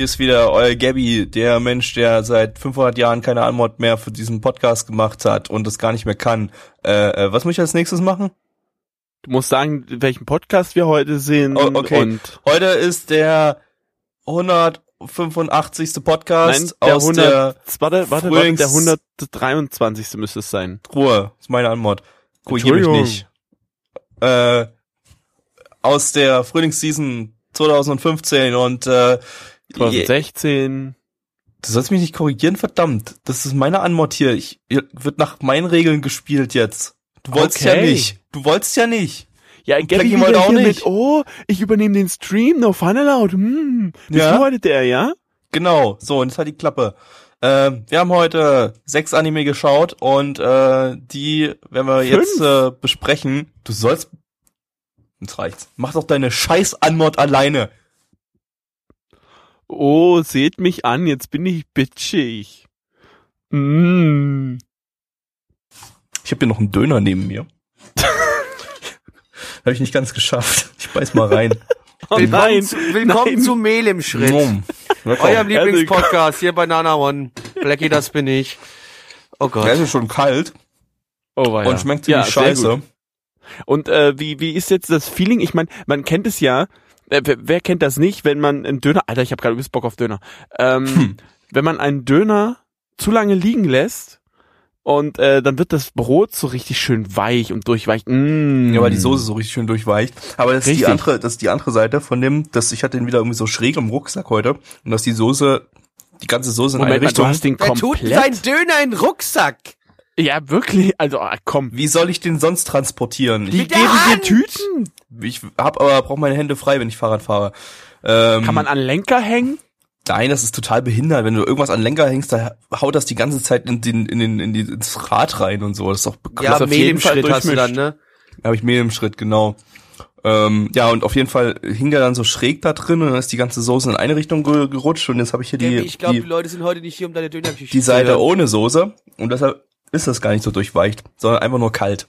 hier ist wieder euer Gabby, der Mensch, der seit 500 Jahren keine Antwort mehr für diesen Podcast gemacht hat und das gar nicht mehr kann. Äh, äh, was muss ich als nächstes machen? Du musst sagen, welchen Podcast wir heute sehen. Oh, okay. Und Heute ist der 185. Podcast nein, der aus 100, der warte, warte, warte, der 123. müsste es sein. Ruhe. Ist meine Antwort. Korrigier mich nicht. Äh, aus der Frühlingsseason 2015 und äh, 2016. Du sollst mich nicht korrigieren, verdammt. Das ist meine Antwort hier. Ich hier wird nach meinen Regeln gespielt jetzt. Du wolltest ja Okay. nicht. Du wolltest ja nicht. Ja, Und Gabby wieder auch hier nicht. mit, oh, ich übernehme den Stream, no fun allowed. Hm, Ja. bedeutet der, ja? Genau. So, und jetzt hat die Klappe. Ähm, wir haben heute sechs Anime geschaut und äh, die werden wir jetzt äh, besprechen. Du sollst. Jetzt reicht's. Mach doch deine scheiß Antwort alleine. Oh, seht mich an, jetzt bin ich bitchig. Mm. Ich habe hier noch einen Döner neben mir. habe ich nicht ganz geschafft. Ich beiß mal rein. Oh Willkommen, nein, zu, willkommen nein. zu Mehl im Schritt. Nom. Eurem Ja, Lieblingspodcast hier bei Nana One. Blackie, das bin ich. Oh Der Gott. ist schon kalt Oh, ja. und schmeckt ja, ziemlich sehr scheiße. Und äh, wie, wie ist jetzt das Feeling? Ich meine, man kennt es ja. Wer, wer kennt das nicht, wenn man einen Döner, Alter, ich habe gerade übelst Bock auf Döner. Ähm, Hm. Wenn man einen Döner zu lange liegen lässt und äh, dann wird das Brot so richtig schön weich und durchweicht. Mm. Ja, weil die Soße so richtig schön durchweicht. Aber das ist die Richtig. andere, das ist die andere Seite von dem, dass ich hatte den wieder irgendwie so schräg im Rucksack heute und dass die Soße, die ganze Soße in eine Moment du Richtung. hast den Wer tut komplett. sein Döner in den Rucksack? ja, wirklich. Also, ah, komm. Wie soll ich den sonst transportieren? Die geben dir! Tüten. Ich hab aber brauche meine Hände frei, wenn ich Fahrrad fahre. Ähm, Kann man an Lenker hängen? Nein, das ist total behindert. Wenn du irgendwas an Lenker hängst, da haut das die ganze Zeit in den, in den, in die, ins Rad rein und so. Das ist doch Ja, bekloppt. auf Mehl jeden im Fall Schritt hast du dann, durchmischt. ne? Da habe ich Mehl im Schritt, genau. Ähm, ja, und auf jeden Fall hing der dann so schräg da drin und dann ist die ganze Soße in eine Richtung ge gerutscht und jetzt habe ich hier die, ich glaube, die, die, Leute sind heute nicht hier, um deine Dönergeschichte die Seite ohne Soße und deshalb ist das gar nicht so durchweicht, sondern einfach nur kalt.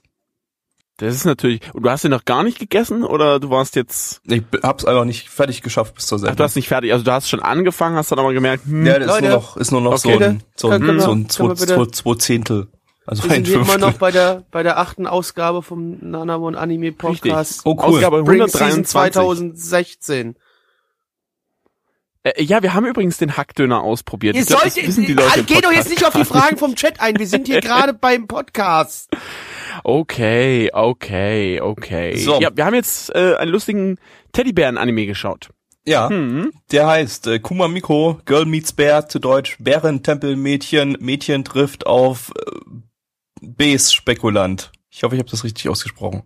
Das ist natürlich. Und du hast den noch gar nicht gegessen oder du warst jetzt. Ich hab's einfach nicht fertig geschafft bis zur Ach, Sendung. du hast nicht fertig. Also du hast schon angefangen, hast dann aber gemerkt, hm, ja, das ist nur noch, ist nur noch Okay. so ein, so ein, wir- so ein zwei, zwei, zwei Zehntel. Also Wir sind hier immer noch bei der, bei der achten Ausgabe vom Nana One Anime Podcast. Oh, cool. Ausgabe Spring Season 123. 2016. Äh, ja, wir haben übrigens den Hackdöner ausprobiert. Ihr sollt, wissen die Leute im Geh doch jetzt nicht auf die Fragen vom Chat ein. Wir sind hier gerade beim Podcast. Okay, okay, okay. So. Ja, wir haben jetzt äh, einen lustigen Teddybären-Anime geschaut. Ja, Hm. der heißt äh, Kuma Miko, Girl Meets Bear, zu Deutsch Bärentempelmädchen, Mädchen trifft auf äh, Base-Spekulant. Ich hoffe, ich habe das richtig ausgesprochen.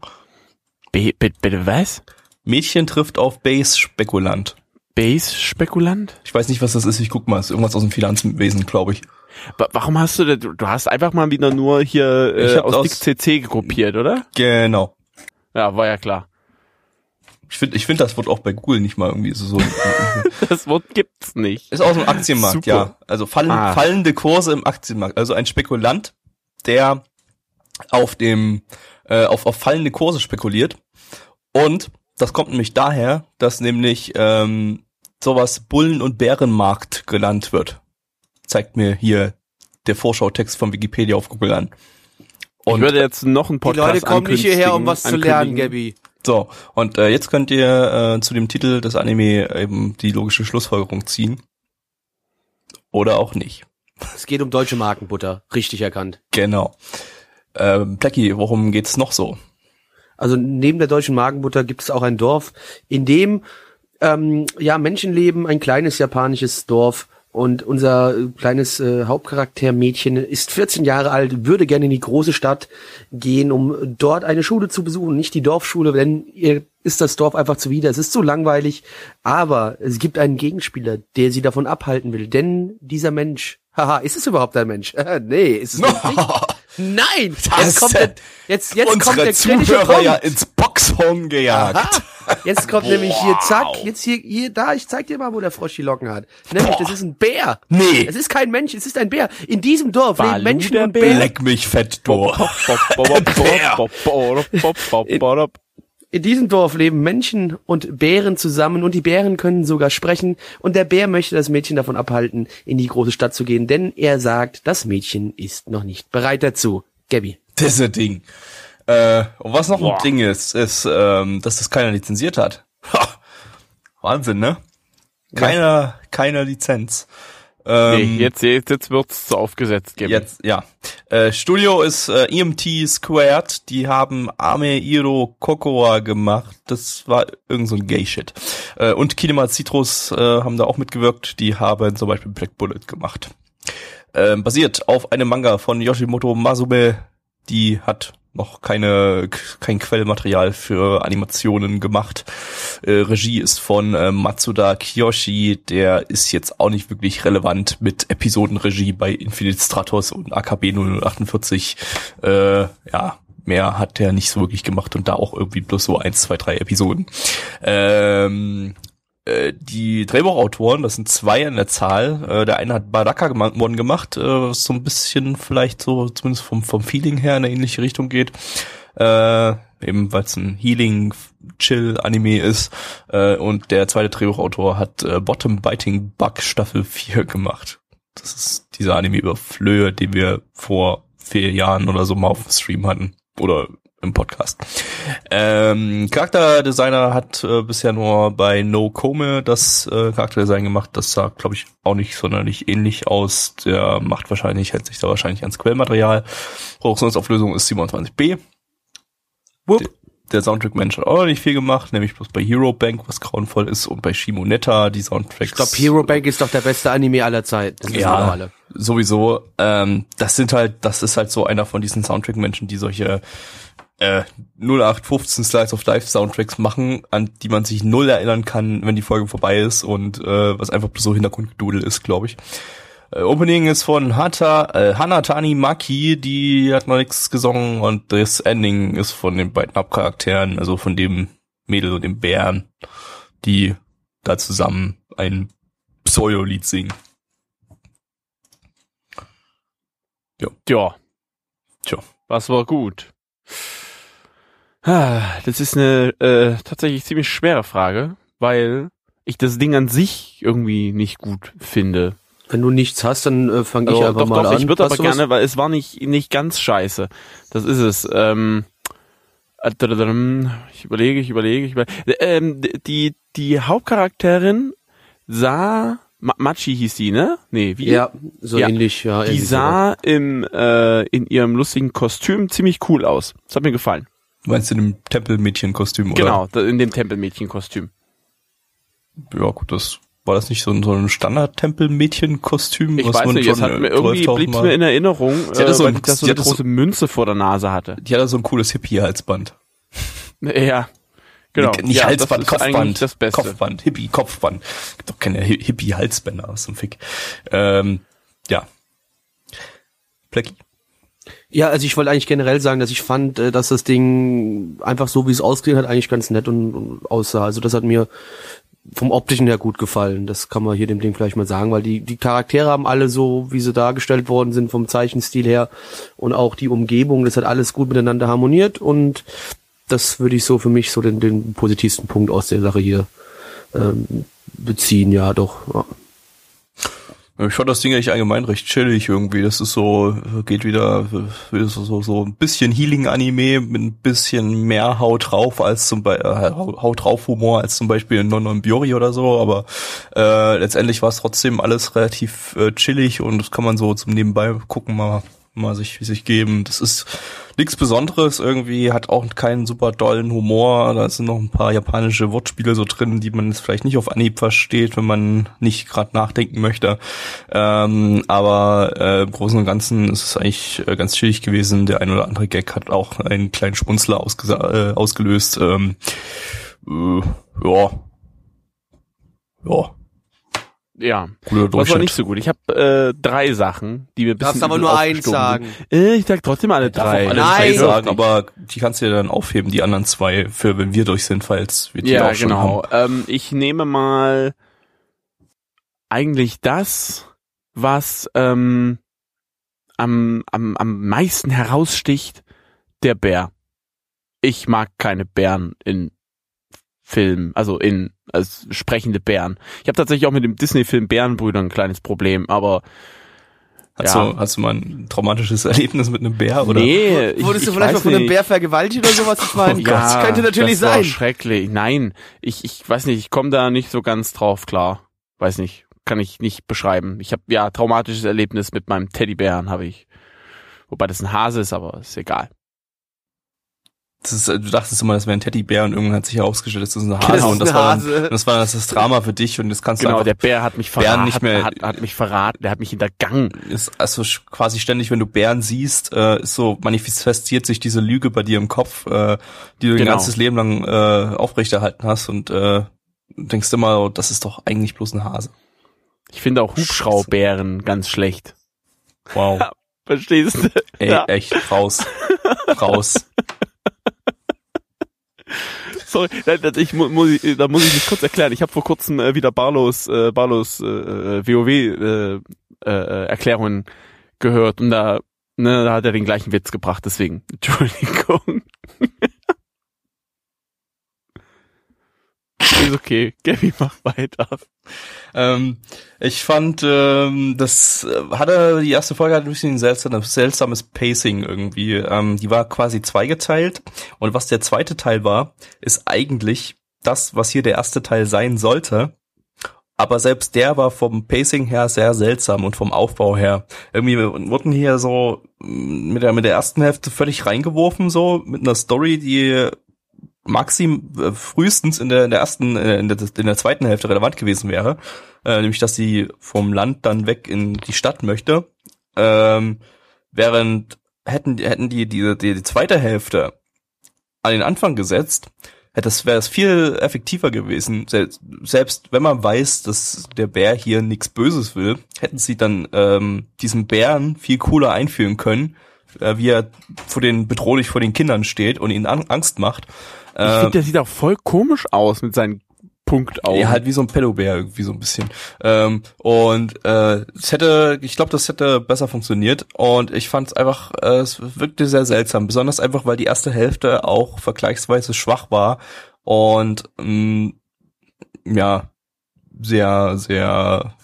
Bitte, bitte was? Mädchen trifft auf Base-Spekulant. Base-Spekulant? Ich weiß nicht, was das ist, ich guck mal, ist irgendwas aus dem Finanzwesen, glaube ich. Wa- Warum hast du denn, du, hast einfach mal wieder nur hier äh, aus aus- Dick CC gruppiert, oder? Genau. Ja, war ja klar. Ich finde, ich find, das wird auch bei Google nicht mal irgendwie so. so Das Wort gibt's nicht. ist aus dem Aktienmarkt, Super. ja. Also fallen, Ah. fallende Kurse im Aktienmarkt. Also ein Spekulant, der auf dem äh, auf, auf fallende Kurse spekuliert. Und das kommt nämlich daher, dass nämlich ähm, sowas Bullen- und Bärenmarkt genannt wird. Zeigt mir hier der Vorschautext von Wikipedia auf Google an. ich Und würde jetzt noch einen Die Podcast Leute kommen nicht hierher, um was zu lernen. Gabby. so, und äh, jetzt könnt ihr äh, zu dem Titel des Anime eben die logische Schlussfolgerung ziehen. Oder auch nicht. Es geht um deutsche Markenbutter. Richtig erkannt. Genau. Ähm, Blackie, worum geht's noch so? Also neben der deutschen Magenbutter gibt es auch ein Dorf, in dem ähm, ja Menschen leben, ein kleines japanisches Dorf. Und unser äh, kleines äh, Hauptcharakter-Mädchen ist 14 Jahre alt, würde gerne in die große Stadt gehen, um dort eine Schule zu besuchen. Nicht die Dorfschule, denn ihr ist das Dorf einfach zuwider. Es ist so langweilig, aber es gibt einen Gegenspieler, der sie davon abhalten will. Denn dieser Mensch, haha, ist es überhaupt ein Mensch? nee, ist es nicht. Nein, jetzt kommt der, jetzt, jetzt kommt der kritische Zuhörer Punkt. ja ins Boxhorn gejagt. Aha. Jetzt kommt nämlich hier, zack, jetzt hier, hier, da, ich zeig dir mal, wo der Frosch die Locken hat. Nämlich, das ist ein Bär. Nee. Es ist kein Mensch, es ist ein Bär. In diesem Dorf Balu leben Menschen und Bär. Bären. Leck mich fett durch. In diesem Dorf leben Menschen und Bären zusammen und die Bären können sogar sprechen und der Bär möchte das Mädchen davon abhalten, in die große Stadt zu gehen, denn er sagt, das Mädchen ist noch nicht bereit dazu. Gabby. Das ist ein Ding. Äh, und was noch Boah. ein Ding ist, ist, ähm, dass das keiner lizenziert hat. Ha! Wahnsinn, ne? Keiner, keine Lizenz. Nee, Ähm, jetzt, jetzt, jetzt wird's so aufgesetzt geben. Jetzt, ja. Äh, Studio ist äh, EMT Squared. Die haben Ame Iro Kokoa gemacht. Das war irgend so ein Gay-Shit. Äh, und Kinema Citrus äh, haben da auch mitgewirkt. Die haben zum Beispiel Black Bullet gemacht. Ähm, basiert auf einem Manga von Yoshimoto Masube. Die hat noch keine kein Quellmaterial für Animationen gemacht. Äh, Regie ist von äh, Matsuda Kiyoshi, der ist jetzt auch nicht wirklich relevant mit Episodenregie bei Infinite Stratos und AKB 0048. Äh, ja, mehr hat der nicht so wirklich gemacht und da auch irgendwie bloß so eins, zwei, drei Episoden. Ähm, äh, die Drehbuchautoren, das sind zwei an der Zahl. Äh, der eine hat Baraka One gemacht, äh, was so ein bisschen vielleicht so, zumindest vom, vom Feeling her in eine ähnliche Richtung geht. Äh, eben weil es ein Healing-Chill-Anime ist. Äh, und der zweite Drehbuchautor hat äh, Bottom Biting Bug Staffel 4 gemacht. Das ist dieser Anime über Flöhe, den wir vor vier Jahren oder so mal auf dem Stream hatten. Oder im Podcast. Ähm, Charakterdesigner hat äh, bisher nur bei No Kome das äh, Charakterdesign gemacht. Das sah, glaube ich, auch nicht sonderlich ähnlich aus. Der macht wahrscheinlich, hält sich da wahrscheinlich ans Quellmaterial. Produktionsauflösung ist 27b. Wupp. Der Soundtrack-Mensch hat auch noch nicht viel gemacht, nämlich bloß bei Hero Bank, was grauenvoll ist, und bei Shimonetta, die Soundtracks. Ich glaube, Hero Bank ist doch der beste Anime aller Zeiten. Ja, sowieso. Ähm, das sind halt, das ist halt so einer von diesen Soundtrack-Menschen, die solche äh, 0815 Slice of Life Soundtracks machen, an die man sich null erinnern kann, wenn die Folge vorbei ist und äh, was einfach so Hintergrundgedudel ist, glaube ich. Äh, Opening ist von Hata, äh, Hanatani Maki, die hat noch nichts gesungen und das Ending ist von den beiden Hauptcharakteren, also von dem Mädel und dem Bären, die da zusammen ein Pseudo-Lied singen. Ja. Tja. Was war gut? Ah, Das ist eine äh, tatsächlich ziemlich schwere Frage, weil ich das Ding an sich irgendwie nicht gut finde. Wenn du nichts hast, dann äh, fange ich Also, einfach doch, mal doch, an. ich würde aber du was? gerne, weil es war nicht, nicht ganz scheiße. Das ist es. Ähm, äh, ich überlege, ich überlege, ich überlege. Ähm, die, die Hauptcharakterin sah, Ma Machi hieß die, ne? Nee, wie? Ja, so Ja. ähnlich, ja. Die irgendwie sah im, äh, in ihrem lustigen Kostüm ziemlich cool aus. Das hat mir gefallen. Du meinst in dem Tempelmädchenkostüm, oder? Genau, in dem Tempelmädchenkostüm. Ja, gut, das war das nicht so ein, so ein Standard-Tempelmädchenkostüm? Ich was weiß man nicht, es hat mir äh, irgendwie 12.000 blieb's Mal- mir in Erinnerung, Sie hatte äh, so weil ein- ich da so eine hatte so- große Münze vor der Nase hatte. Die hatte so ein cooles Hippie-Halsband. Ja, genau. Nicht, nicht ja, Halsband, das Kopfband. das Beste. Kopfband, Hippie, Kopfband. Gibt doch keine Hi- Hippie-Halsbänder, was zum Fick. Ähm, ja. Plecki. Ja, also ich wollte eigentlich generell sagen, dass ich fand, äh, dass das Ding einfach so, wie es ausgesehen hat, eigentlich ganz nett und, und aussah. Also das hat mir vom optischen her gut gefallen. Das kann man hier dem Ding vielleicht mal sagen, weil die, die Charaktere haben alle so, wie sie dargestellt worden sind, vom Zeichenstil her und auch die Umgebung, das hat alles gut miteinander harmoniert und das würde ich so für mich so den, den positivsten Punkt aus der Sache hier ähm, beziehen, ja doch. Ja. Ich fand das Ding eigentlich allgemein recht chillig irgendwie. Das ist so, geht wieder, so, so, ein bisschen Healing-Anime mit ein bisschen mehr Haut drauf als zum Beispiel, äh, Haut drauf Humor als zum Beispiel in Non Biori oder so, aber äh, letztendlich war es trotzdem alles relativ äh, chillig und das kann man so zum Nebenbei gucken mal, mal sich, sich geben. Das ist nichts Besonderes irgendwie, hat auch keinen super dollen Humor. Da sind noch ein paar japanische Wortspiele so drin, die man jetzt vielleicht nicht auf Anhieb versteht, wenn man nicht gerade nachdenken möchte. Ähm, aber äh, im Großen und Ganzen ist es eigentlich äh, ganz chillig gewesen. Der ein oder andere Gag hat auch einen kleinen Schmunzler äh, ausgelöst. Ähm, Äh, ja. Ja. Ja. Guter Das war nicht so gut. Ich habe äh, drei Sachen, die mir ein bisschen Darfst aber nur eins sagen. sind. Äh, ich sag trotzdem alle drei. alle Nein. drei sagen, aber die kannst du dir dann aufheben, die anderen zwei, für wenn wir durch sind, falls wir die Ja, auch schon genau. haben. Ähm, ich nehme mal eigentlich das, was ähm, am, am, am meisten heraussticht, der Bär. Ich mag keine Bären in Filmen, also in als sprechende Bären. Ich habe tatsächlich auch mit dem Disney-Film Bärenbrüder ein kleines Problem, aber Hast, ja. du, hast du mal ein traumatisches Erlebnis mit einem Bär? Oder? nee, ich, Wurdest du ich vielleicht mal von einem. Bär vergewaltigt oder sowas? Ich meine, Ja, das könnte natürlich das war sein. schrecklich. Nein, ich, ich weiß nicht, ich komme da nicht so ganz drauf klar. Weiß nicht, kann ich nicht beschreiben. Ich habe ja traumatisches Erlebnis mit meinem Teddybären habe ich. Wobei das ein Hase ist, aber ist egal. Das ist, du dachtest immer, das wäre ein Teddybär und irgendwann hat sich herausgestellt, das ist ein Hase Das ist und das war, dann, das war dann das Drama für dich und das kannst Genau, du der einfach, Bär hat mich Bären verraten, nicht mehr- hat, hat mich verraten, der hat mich hintergangen. ist also quasi ständig, wenn du Bären siehst, äh, ist so manifestiert sich diese Lüge bei dir im Kopf, äh, die du dein Genau. ganzes Leben lang äh, aufrechterhalten hast und äh, denkst immer, oh, das ist doch eigentlich bloß ein Hase. Ich finde auch Hubschraubären ganz schlecht. Wow. Verstehst du? Ey, Ja. echt, raus. raus. Sorry, ich mu- muss, ich- da muss ich mich kurz erklären. Ich habe vor kurzem äh, wieder Barlos, äh, Barlos äh, äh, WoW äh, äh, Erklärungen gehört und da, ne, da hat er den gleichen Witz gebracht. Deswegen Entschuldigung. Ist okay. Gabby, mach weiter. Ähm, ich fand, ähm, das äh, hatte, die erste Folge hatte ein bisschen ein seltsames, seltsames Pacing irgendwie. Ähm, die war quasi zweigeteilt. Und was der zweite Teil war, ist eigentlich das, was hier der erste Teil sein sollte. Aber selbst der war vom Pacing her sehr seltsam und vom Aufbau her. Irgendwie wurden hier so mm, mit der, mit der ersten Hälfte völlig reingeworfen, so mit einer Story, die maxim äh, frühestens in der, in der ersten, äh, in der, in der zweiten Hälfte relevant gewesen wäre, äh, nämlich dass sie vom Land dann weg in die Stadt möchte, ähm, während hätten hätten die die, die die zweite Hälfte an den Anfang gesetzt, hätte es wäre es viel effektiver gewesen. Selbst, selbst wenn man weiß, dass der Bär hier nichts Böses will, hätten sie dann ähm, diesen Bären viel cooler einführen können, äh, wie er vor den bedrohlich vor den Kindern steht und ihnen an, Angst macht. Ich Äh, finde, der sieht auch voll komisch aus mit seinen Punktaugen. ja, halt wie so ein Pedobär irgendwie so ein bisschen. Ähm, und äh, es hätte, ich glaube, das hätte besser funktioniert. Und ich fand es einfach, äh, es wirkte sehr seltsam. Besonders einfach, weil die erste Hälfte auch vergleichsweise schwach war und mh, ja sehr, sehr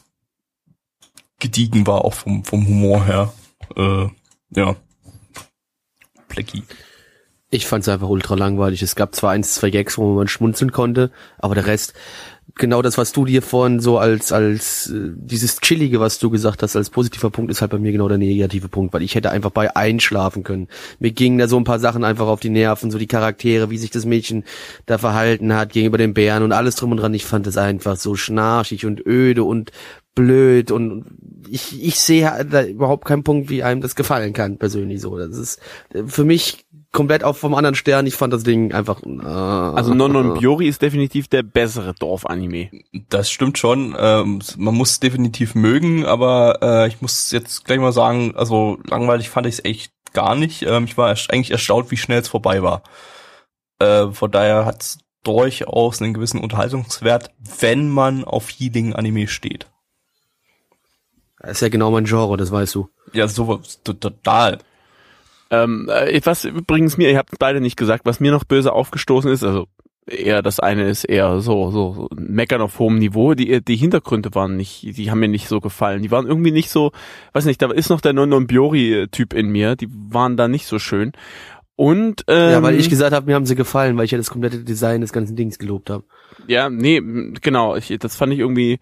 gediegen war auch vom vom Humor her. Äh, ja. Plecki. Ich fand es einfach ultra langweilig. Es gab zwar eins, zwei Gags, wo man schmunzeln konnte, aber der Rest, genau das, was du dir vorhin so als, als äh, dieses Chillige, was du gesagt hast, als positiver Punkt, ist halt bei mir genau der negative Punkt, weil ich hätte einfach bei einschlafen können. Mir gingen da so ein paar Sachen einfach auf die Nerven, so die Charaktere, wie sich das Mädchen da verhalten hat gegenüber den Bären und alles drum und dran. Ich fand es einfach so schnarchig und öde und blöd und ich, ich sehe da überhaupt keinen Punkt, wie einem das gefallen kann, persönlich so. Das ist äh, für mich komplett auf vom anderen Stern. Ich fand das Ding einfach. Äh, also Non Non Biori ist definitiv der bessere Dorfanime. Das stimmt schon. Ähm, man muss es definitiv mögen, aber äh, ich muss jetzt gleich mal sagen, also langweilig fand ich es echt gar nicht. Ähm, ich war erst, eigentlich erstaunt, wie schnell es vorbei war. Äh, von daher hat es durchaus einen gewissen Unterhaltungswert, wenn man auf Healing-Anime steht. Das ist ja genau mein Genre, das weißt du. Ja, so to- total. Ähm, äh, was übrigens mir, ihr habt beide nicht gesagt, was mir noch böse aufgestoßen ist, also eher das eine ist eher so so, so meckern auf hohem Niveau. Die die Hintergründe waren nicht, die haben mir nicht so gefallen. Die waren irgendwie nicht so, weiß nicht, da ist noch der Non Biori Typ in mir. Die waren da nicht so schön. Und ähm, ja, weil ich gesagt habe, mir haben sie gefallen, weil ich ja das komplette Design des ganzen Dings gelobt habe. Ja, nee, genau. Ich, das fand ich irgendwie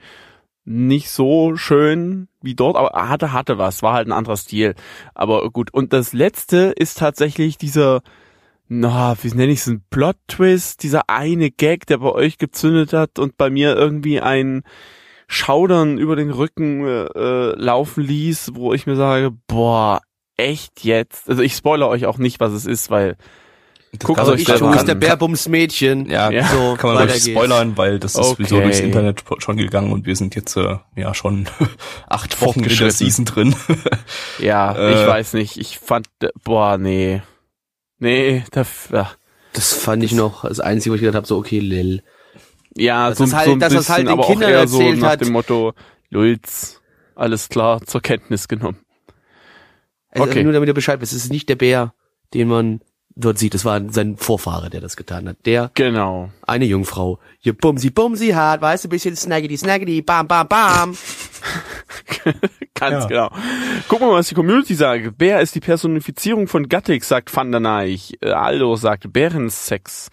nicht so schön wie dort, aber hatte, hatte was, war halt ein anderer Stil. Aber gut. Und das letzte ist tatsächlich dieser, na, wie nenne ich es, ein Plot-Twist, dieser eine Gag, der bei euch gezündet hat und bei mir irgendwie ein Schaudern über den Rücken äh, äh, laufen ließ, wo ich mir sage, boah, echt jetzt? Also ich spoilere euch auch nicht, was es ist, weil Guckt kann euch Ich an. der Bärbums-Mädchen. Ja, Ja. So, kann man geht's. spoilern, weil das ist Okay. sowieso durchs Internet schon gegangen und wir sind jetzt äh, ja schon acht Wochen in der. Season drin. Ja, Äh. ich weiß nicht. Ich fand, äh, boah, nee. Nee, da, ja. Das fand ich noch das Einzige, wo ich gedacht habe, so okay, Lil. Ja, Das so, ist halt- so ein dass bisschen, das halt den aber Kindern auch eher so erzählt nach hat. dem Motto, Lulz, alles klar, zur Kenntnis genommen. Also Okay. nur damit ihr Bescheid wisst, es ist nicht der Bär, den man dort sieht. Es war sein Vorfahre, der das getan hat. Der, Genau. eine Jungfrau. Je bumsi bumsi hat, weißt du, bisschen snaggedy snaggedy, bam bam bam. Ganz Ja. genau. Gucken wir mal, was die Community sagt. Bär ist die Personifizierung von Gattix, sagt Van der Neich. Äh, Aldo sagt Bärensex.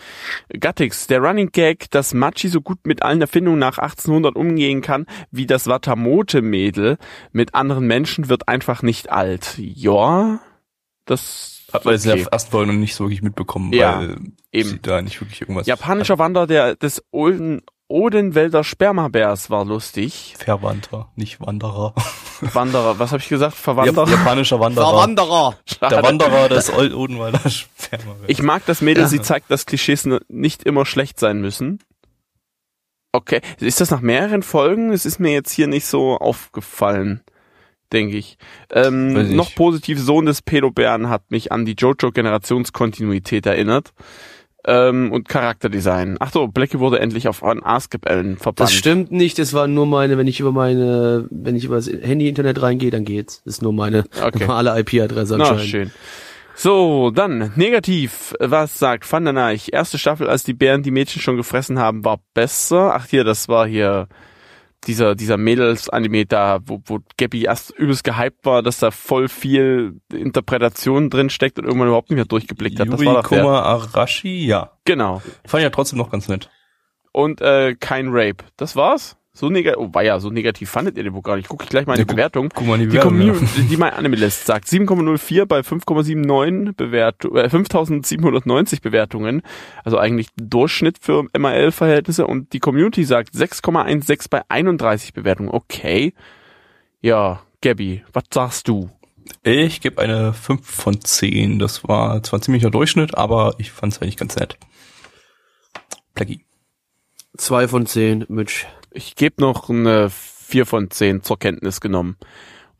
Gattix, der Running Gag, dass Machi so gut mit allen Erfindungen nach 1800 umgehen kann, wie das Watamote-Mädel mit anderen Menschen, wird einfach nicht alt. Ja, das Hat man jetzt in okay. der ersten Folge noch nicht so wirklich mitbekommen, Ja, weil eben. sie da nicht wirklich irgendwas Japanischer Wanderer der, des Olden, Odenwälder Spermabärs war lustig. Verwandter, nicht Wanderer. Wanderer, was habe ich gesagt? Verwanderer? japanischer Wanderer. Verwanderer. Der Wanderer des Old Odenwalder Sperma. Ich mag das Mädel, Ja. sie zeigt, dass Klischees nicht immer schlecht sein müssen. Okay, ist das nach mehreren Folgen? Es ist mir jetzt hier nicht so aufgefallen, denke ich. Ähm, ich noch positiv, Sohn des Pedobären hat mich an die Jojo-Generationskontinuität erinnert. Ähm, und Charakterdesign. Ach so, Blackie wurde endlich auf einen Askepellen verbannt. Das stimmt nicht, das war nur meine, wenn ich über meine, wenn ich über das Handy-Internet reingehe, dann geht's. Das ist nur meine Okay. normale IP-Adresse Na, anscheinend. schön. So, dann negativ. Was sagt Van der Neich? Erste Staffel, als die Bären die Mädchen schon gefressen haben, war besser. Ach hier, das war hier dieser dieser Mädels-Anime da, wo, wo Gabby erst übelst gehypt war, dass da voll viel Interpretation drin steckt und irgendwann überhaupt nicht mehr durchgeblickt hat. Das war Yuri doch der. Kuma Arashi, ja. Genau. Fand ich ja trotzdem noch ganz nett. Und äh, kein Rape. Das war's? So negativ, oh, war ja, so negativ fandet ihr den wohl gar nicht. Guck ich gleich mal in Ja, die Bewertung. Guck mal in die Die Bewertung, ja. Community, die mein Anime-List sagt 7,04 bei 5,79 Bewertung, äh, 5790 Bewertungen. Also eigentlich Durchschnitt für MAL-Verhältnisse. Und die Community sagt 6,16 bei 31 Bewertungen. Okay. Ja, Gabby, was sagst du? Ich gebe eine 5 von 10. Das war zwar ein ziemlicher Durchschnitt, aber ich fand es eigentlich ganz nett. Blackie. Zwei von zehn, Mitch. Ich gebe noch eine 4 von 10 zur Kenntnis genommen.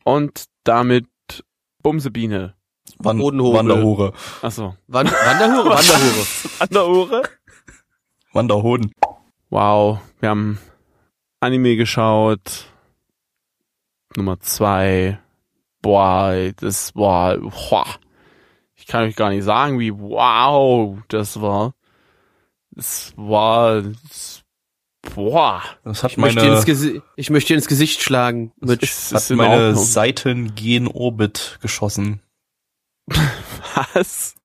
Und damit Bumsebiene. Wan Bodenhobel. Wanderhure. Achso. Wand Wanderhure, Wanderhure. An der Ohren. Wanderhoden. Wow, wir haben Anime geschaut. Nummer zwei. Boah, das war, boah. Ich kann euch gar nicht sagen, wie wow das war. Es war, es, boah. Das hat Ich möchte, meine, ins Gesi ich möchte ins Gesicht schlagen. Es hat ist in meine Ordnung. Seiten gen Orbit geschossen Was?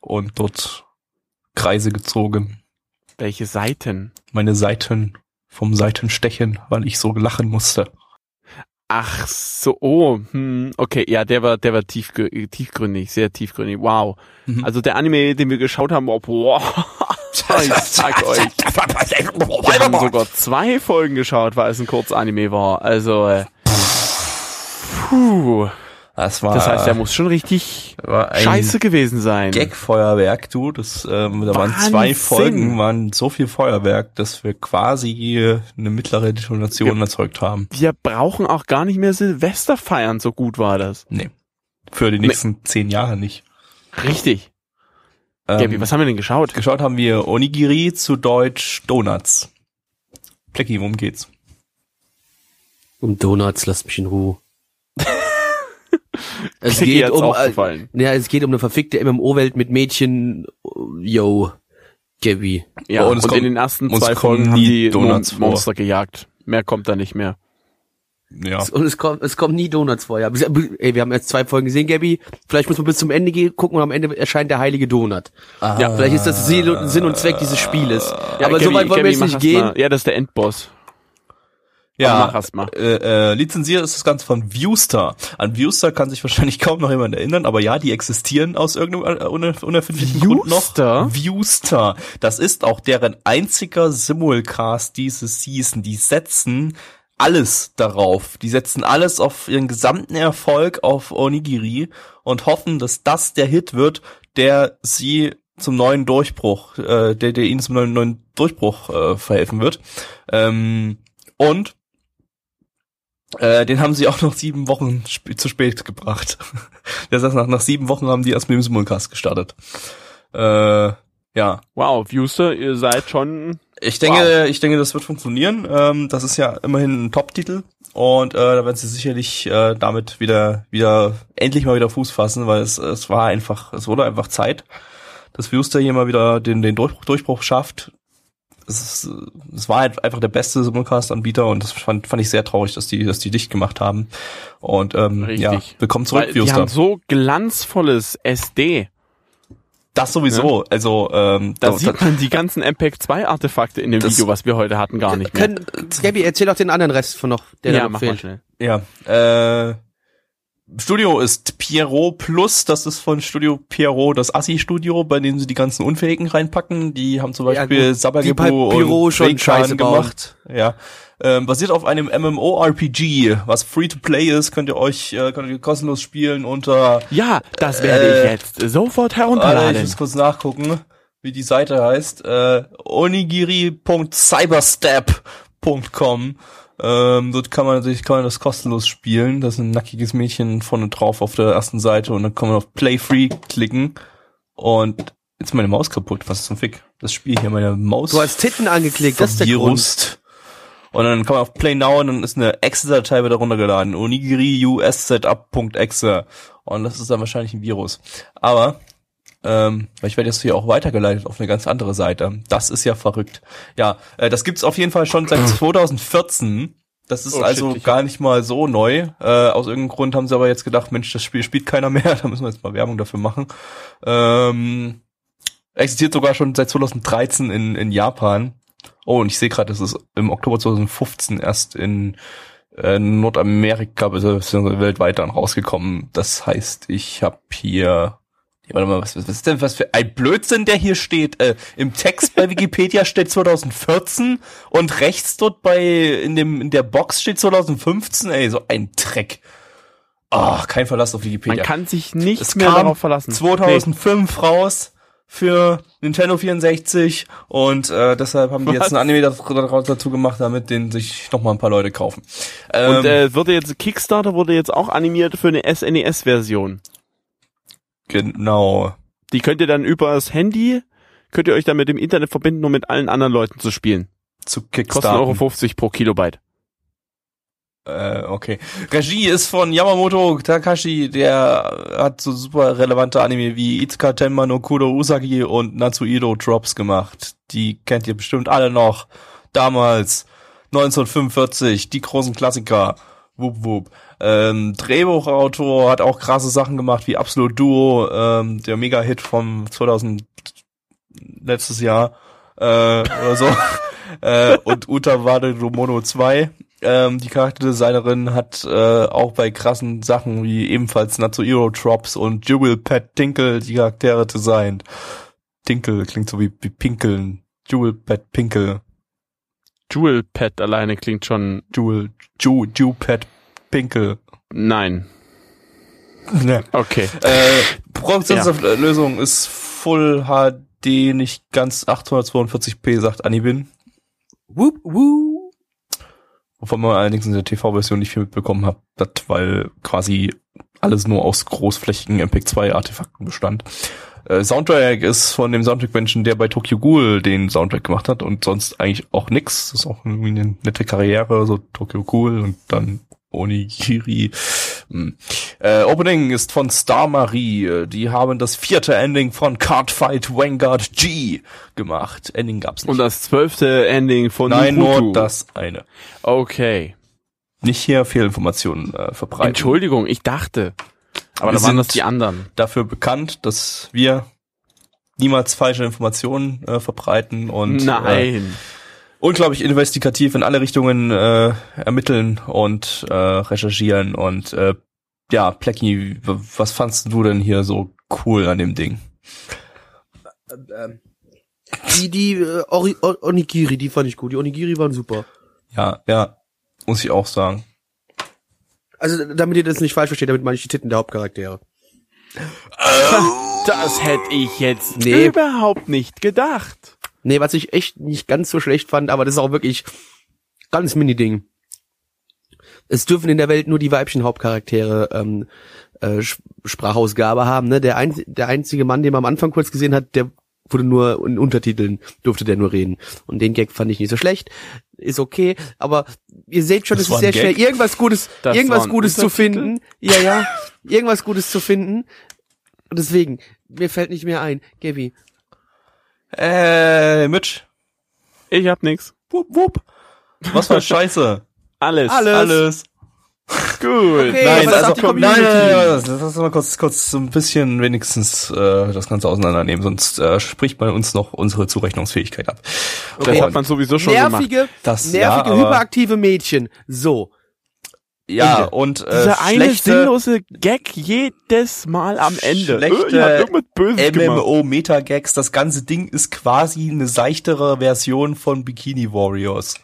und dort Kreise gezogen. Welche Seiten? Meine Seiten vom Seitenstechen, weil ich so lachen musste. Ach so, oh, hm, okay, ja, der war, der war tiefgründig, sehr tiefgründig, wow. Mhm. Also der Anime, den wir geschaut haben, war, boah, ich sag euch. Wir haben sogar zwei Folgen geschaut, weil es ein Kurzanime war. Also, äh, puh, Das war, das heißt, der muss schon richtig scheiße gewesen sein. Gag-Feuerwerk, du. Das, ähm, da waren zwei Wahnsinn. Folgen, waren so viel Feuerwerk, dass wir quasi eine mittlere Detonation Ja. erzeugt haben. Wir brauchen auch gar nicht mehr Silvester feiern, so gut war das. Nee. Für die nächsten zehn Jahre nicht. Richtig. Ähm, Gabi, was haben wir denn geschaut? geschaut haben wir Onigiri zu Deutsch Donuts. Plecki, worum geht's? Um Donuts, lasst mich in Ruhe. es Klicki geht um, äh, ja, es geht um eine verfickte MMO-Welt mit Mädchen, yo, Gabby. Ja, Oh, und, und es in kommt- den ersten zwei Folgen haben nie die Donuts Mon vor. Monster gejagt. Mehr kommt da nicht mehr. Ja. Und es kommt, es kommt nie Donuts vor, ja. Ey, wir haben jetzt zwei Folgen gesehen, Gabby. Vielleicht muss man bis zum Ende gehen, gucken und am Ende erscheint der heilige Donut. Ja, vielleicht ist das Sinn und- Zweck dieses Spieles. Ja, Aber Gabi, so weit wollen Gabi, wir jetzt nicht gehen. Mal. Ja, das ist der Endboss. Ja, mach erst mal. Äh, äh, lizenziert ist das Ganze von Viewstar. An Viewstar kann sich wahrscheinlich kaum noch jemand erinnern, aber ja, die existieren aus irgendeinem äh, uner unerfindlichen Grund Viewstar? noch. Viewstar. Das ist auch deren einziger Simulcast diese Season. Die setzen alles darauf. Die setzen alles auf ihren gesamten Erfolg auf Onigiri und hoffen, dass das der Hit wird, der sie zum neuen Durchbruch, äh, der, der ihnen zum neuen, neuen Durchbruch äh, verhelfen wird. Ähm, und äh, den haben sie auch noch sieben Wochen sp zu spät gebracht. Das heißt, nach, nach sieben Wochen haben die erst mit dem Simulcast gestartet. Äh, ja. Wow, Viewster, ihr seid schon. Ich denke, ich denke, das wird funktionieren. Ähm, das ist ja immerhin ein Top-Titel und äh, da werden sie sicherlich äh, damit wieder, wieder endlich mal wieder Fuß fassen, weil es, es war einfach, es wurde einfach Zeit, dass Viewster hier mal wieder den, den Durchbruch, Durchbruch schafft. Es, ist, es war halt einfach der beste Simulcast-Anbieter und das fand, fand ich sehr traurig, dass die, dass die dicht gemacht haben. Und ähm, Richtig. ja, willkommen zurück, Weil die Viewster. haben so glanzvolles SD. Das sowieso. Also ähm, Da da, sieht man die ganzen MPEG 2 Artefakte in dem Video, was wir heute hatten, gar nicht mehr. Können, Gabby, erzähl auch den anderen Rest von noch, der da ja, noch mach mal fehlt. schnell. Ja, äh, Studio ist Pierrot Plus, das ist von Studio Pierrot, das Assi-Studio, bei dem sie die ganzen Unfähigen reinpacken. Die haben zum Ja, Beispiel. Die bei Sabagebu Pierrot und schon Scheiße bauen. gemacht. Ja. Ähm, basiert auf einem MMORPG, was free to play ist, könnt ihr euch äh, könnt ihr kostenlos spielen unter Ja, das werde ich Äh, jetzt sofort Warte, ich herunterladen. muss kurz nachgucken, wie die Seite heißt. Äh, onigiri.cyberstep.com. Ähm, dort kann man sich kann man das kostenlos spielen. Das ist ein nackiges Mädchen vorne drauf auf der ersten Seite und dann kann man auf Play Free klicken und jetzt ist meine Maus kaputt. Was ist zum Fick? Das Spiel hier, meine Maus. Du hast Titten angeklickt, das ist der Grund. Und dann kann man auf Play Now und dann ist eine Exe-Datei wieder runtergeladen. Onigiri ussetup.exe. Und das ist dann wahrscheinlich ein Virus. Aber, ähm, ich werde jetzt hier auch weitergeleitet auf eine ganz andere Seite. Das ist ja verrückt. Ja, äh, das gibt's auf jeden Fall schon seit 2014. Das ist Oh, also shit, gar nicht mal so neu. Äh, aus irgendeinem Grund haben sie aber jetzt gedacht, Mensch, das Spiel spielt keiner mehr, da müssen wir jetzt mal Werbung dafür machen. Ähm, existiert sogar schon seit 2013 in, in Japan. Oh, und ich sehe gerade, es ist im Oktober 2015 erst in äh, Nordamerika bzw. weltweit dann rausgekommen. Das heißt, ich habe hier warte mal, was, was ist denn was für ein Blödsinn, der hier steht? Äh, Im Text bei Wikipedia steht 2014 und rechts dort bei in dem in der Box steht 2015. Ey, so ein Dreck. Ah, kein Verlass auf Man Wikipedia. kann sich nicht Es mehr kam darauf verlassen. 2005 raus für Nintendo 64 und äh, deshalb haben die Was? jetzt ein Anime daraus dazu gemacht, damit den sich noch mal ein paar Leute kaufen. Ähm, Und äh, wurde jetzt Kickstarter wurde jetzt auch animiert für eine SNES-Version. genau. Die könnt ihr dann über das Handy, könnt ihr euch dann mit dem Internet verbinden, um mit allen anderen Leuten zu spielen. Zu Kosten Kickstarter. Euro 50 pro Kilobyte. Äh, okay. Regie ist von Yamamoto Takashi, der hat so super relevante Anime wie Itsuka Tenma no Kuro Usagi und Natsuido Drops gemacht. Die kennt ihr bestimmt alle noch. Damals, 1945, die großen Klassiker. Wup, wup. Ähm, Drehbuchautor hat auch krasse Sachen gemacht wie Absolute Duo, ähm, der Mega-Hit vom 2000 letztes Jahr äh, oder so. äh, und Uta Wade Mono 2. Ähm, die Charakterdesignerin hat äh, auch bei krassen Sachen wie ebenfalls Natsuhiro Drops und Jewel Pet Tinkle die Charaktere designt. Tinkle klingt so wie, wie Pinkeln. Jewel Pet Pinkel. Jewel Pet alleine klingt schon, Jewel, Ju, Ju Pet Pinkel. nein. Ne. Okay. Äh, Produktionslösung ist Full HD, nicht ganz 842p, sagt Anibin. Whoop, whoop. Wovon man allerdings in der TV-Version nicht viel mitbekommen hat, dat- weil quasi alles nur aus großflächigen MPEG-2-Artefakten bestand. Äh, Soundtrack ist von dem Soundtrack-Menschen, der bei Tokyo Ghoul den Soundtrack gemacht hat und sonst eigentlich auch nix. Das ist auch irgendwie eine nette Karriere, so Tokyo Ghoul und dann Onigiri. Hm. Äh, Opening ist von Star Marie. Äh, Die haben das vierte Ending von Cardfight Vanguard G gemacht. Ending gab's nicht. Und das zwölfte Ending von Nein, nur das eine. Okay. Nicht hier Fehlinformationen äh, verbreiten. Entschuldigung, ich dachte. Aber da waren das die anderen. Dafür bekannt, dass wir niemals falsche Informationen äh, verbreiten und Äh, Nein. Unglaublich investigativ in alle Richtungen äh, ermitteln und äh, recherchieren und äh, ja, Plecky, was fandst du denn hier so cool an dem Ding? Ähm, die, die äh, Ori Onigiri, die fand ich gut. Die Onigiri waren super. Ja, ja, muss ich auch sagen. Also, damit ihr das nicht falsch versteht, damit meine ich die Titten der Hauptcharaktere. Das hätte ich jetzt Nee. überhaupt nicht gedacht. Nee, was ich echt nicht ganz so schlecht fand, aber das ist auch wirklich ganz mini-Ding. Es dürfen in der Welt nur die weiblichen Hauptcharaktere ähm, äh, Sprachausgabe haben. Ne? Der, ein, der einzige Mann, den man am Anfang kurz gesehen hat, der wurde nur in Untertiteln, durfte der nur reden. Und den Gag fand ich nicht so schlecht. Ist okay, aber ihr seht schon, Das es ist sehr Gag? schwer, irgendwas Gutes, Das irgendwas Gutes zu finden. Ja, ja, irgendwas Gutes zu finden. Und deswegen, mir fällt nicht mehr ein. Gabi, Äh, Mitch. Ich hab nix. Wupp, wupp. Was für Scheiße. Alles. Alles. Alles. Gut. Okay, Nein, was also, sagt die komm, nein, Community? nein, nein, lass uns mal kurz, kurz so ein bisschen wenigstens äh, das Ganze auseinandernehmen, sonst äh, spricht man uns noch unsere Zurechnungsfähigkeit ab. Das hat man sowieso schon gemacht. nervige, Das- nervige, ja, aber- hyperaktive Mädchen. So. Ja, Ende. und äh, Dieser eine sinnlose Gag jedes Mal am Ende. schlechte. MMO-Meta-Gags, das ganze Ding ist quasi eine seichtere Version von Bikini Warriors.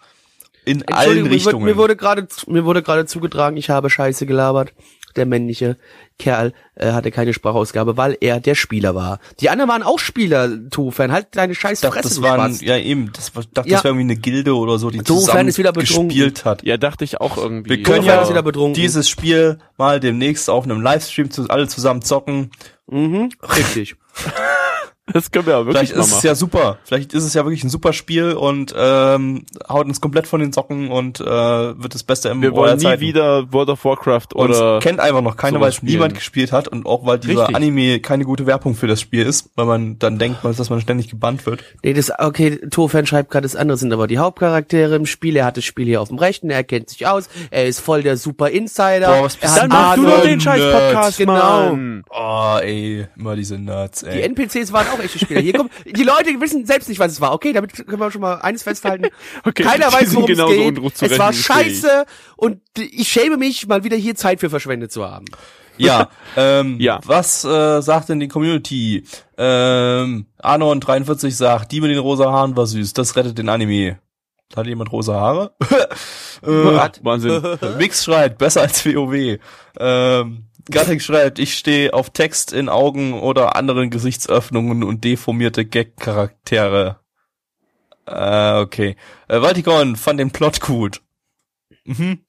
In allen Richtungen. Mir wurde gerade mir wurde gerade zugetragen, ich habe Scheiße gelabert. Der männliche Kerl äh, hatte keine Sprachausgabe, weil er der Spieler war. Die anderen waren auch Spieler, Tofan. Halt deine scheiß ich dachte, Fresse, das waren, ja eben, das, war- dachte, Ja. das wäre irgendwie eine Gilde oder so, die zusammen ist wieder betrunken. gespielt hat. Ja, dachte ich auch irgendwie. Wir können Doof, Fan ja ist wieder betrunken. dieses Spiel mal demnächst auf einem Livestream zu, alle zusammen zocken. Mhm, richtig. das können wir ja wirklich Vielleicht ist es ja super. Vielleicht ist es ja wirklich ein super Spiel und ähm, haut uns komplett von den Socken und äh, wird das beste MMO wir wollen nie wieder World of Warcraft Und oder es kennt einfach noch keiner, weil es niemand gespielt hat und auch weil dieser Richtig. Anime keine gute Werbung für das Spiel ist, weil man dann denkt, dass man ständig gebannt wird. Nee, das, okay, Tofan schreibt gerade, das andere sind aber die Hauptcharaktere im Spiel. Er hat das Spiel hier auf dem Rechten, er kennt sich aus, er ist voll der super Insider. Boah, was er hat Dann mach du doch den scheiß Podcast, Genau. Mann. Oh, ey, immer diese Nerds, Die ey. NPCs waren auch echte Spieler. Hier kommt, die Leute wissen selbst nicht, was es war. Okay, damit können wir schon mal eines festhalten. Okay, Keiner weiß, worum es geht. Es war scheiße und ich schäme mich, mal wieder hier Zeit für verschwendet zu haben. Ja, ähm, Ja. was äh, sagt denn die Community? Ähm, Anon43 sagt, die mit den rosa Haaren war süß, das rettet den Anime. Hat jemand rosa Haare? äh, Wahnsinn. Mix schreibt, besser als WoW. Ähm, Gatting schreibt, ich stehe auf Text in Augen oder anderen Gesichtsöffnungen und deformierte Gag-Charaktere. Äh, okay. Äh, Valtikon fand den Plot gut. Mhm.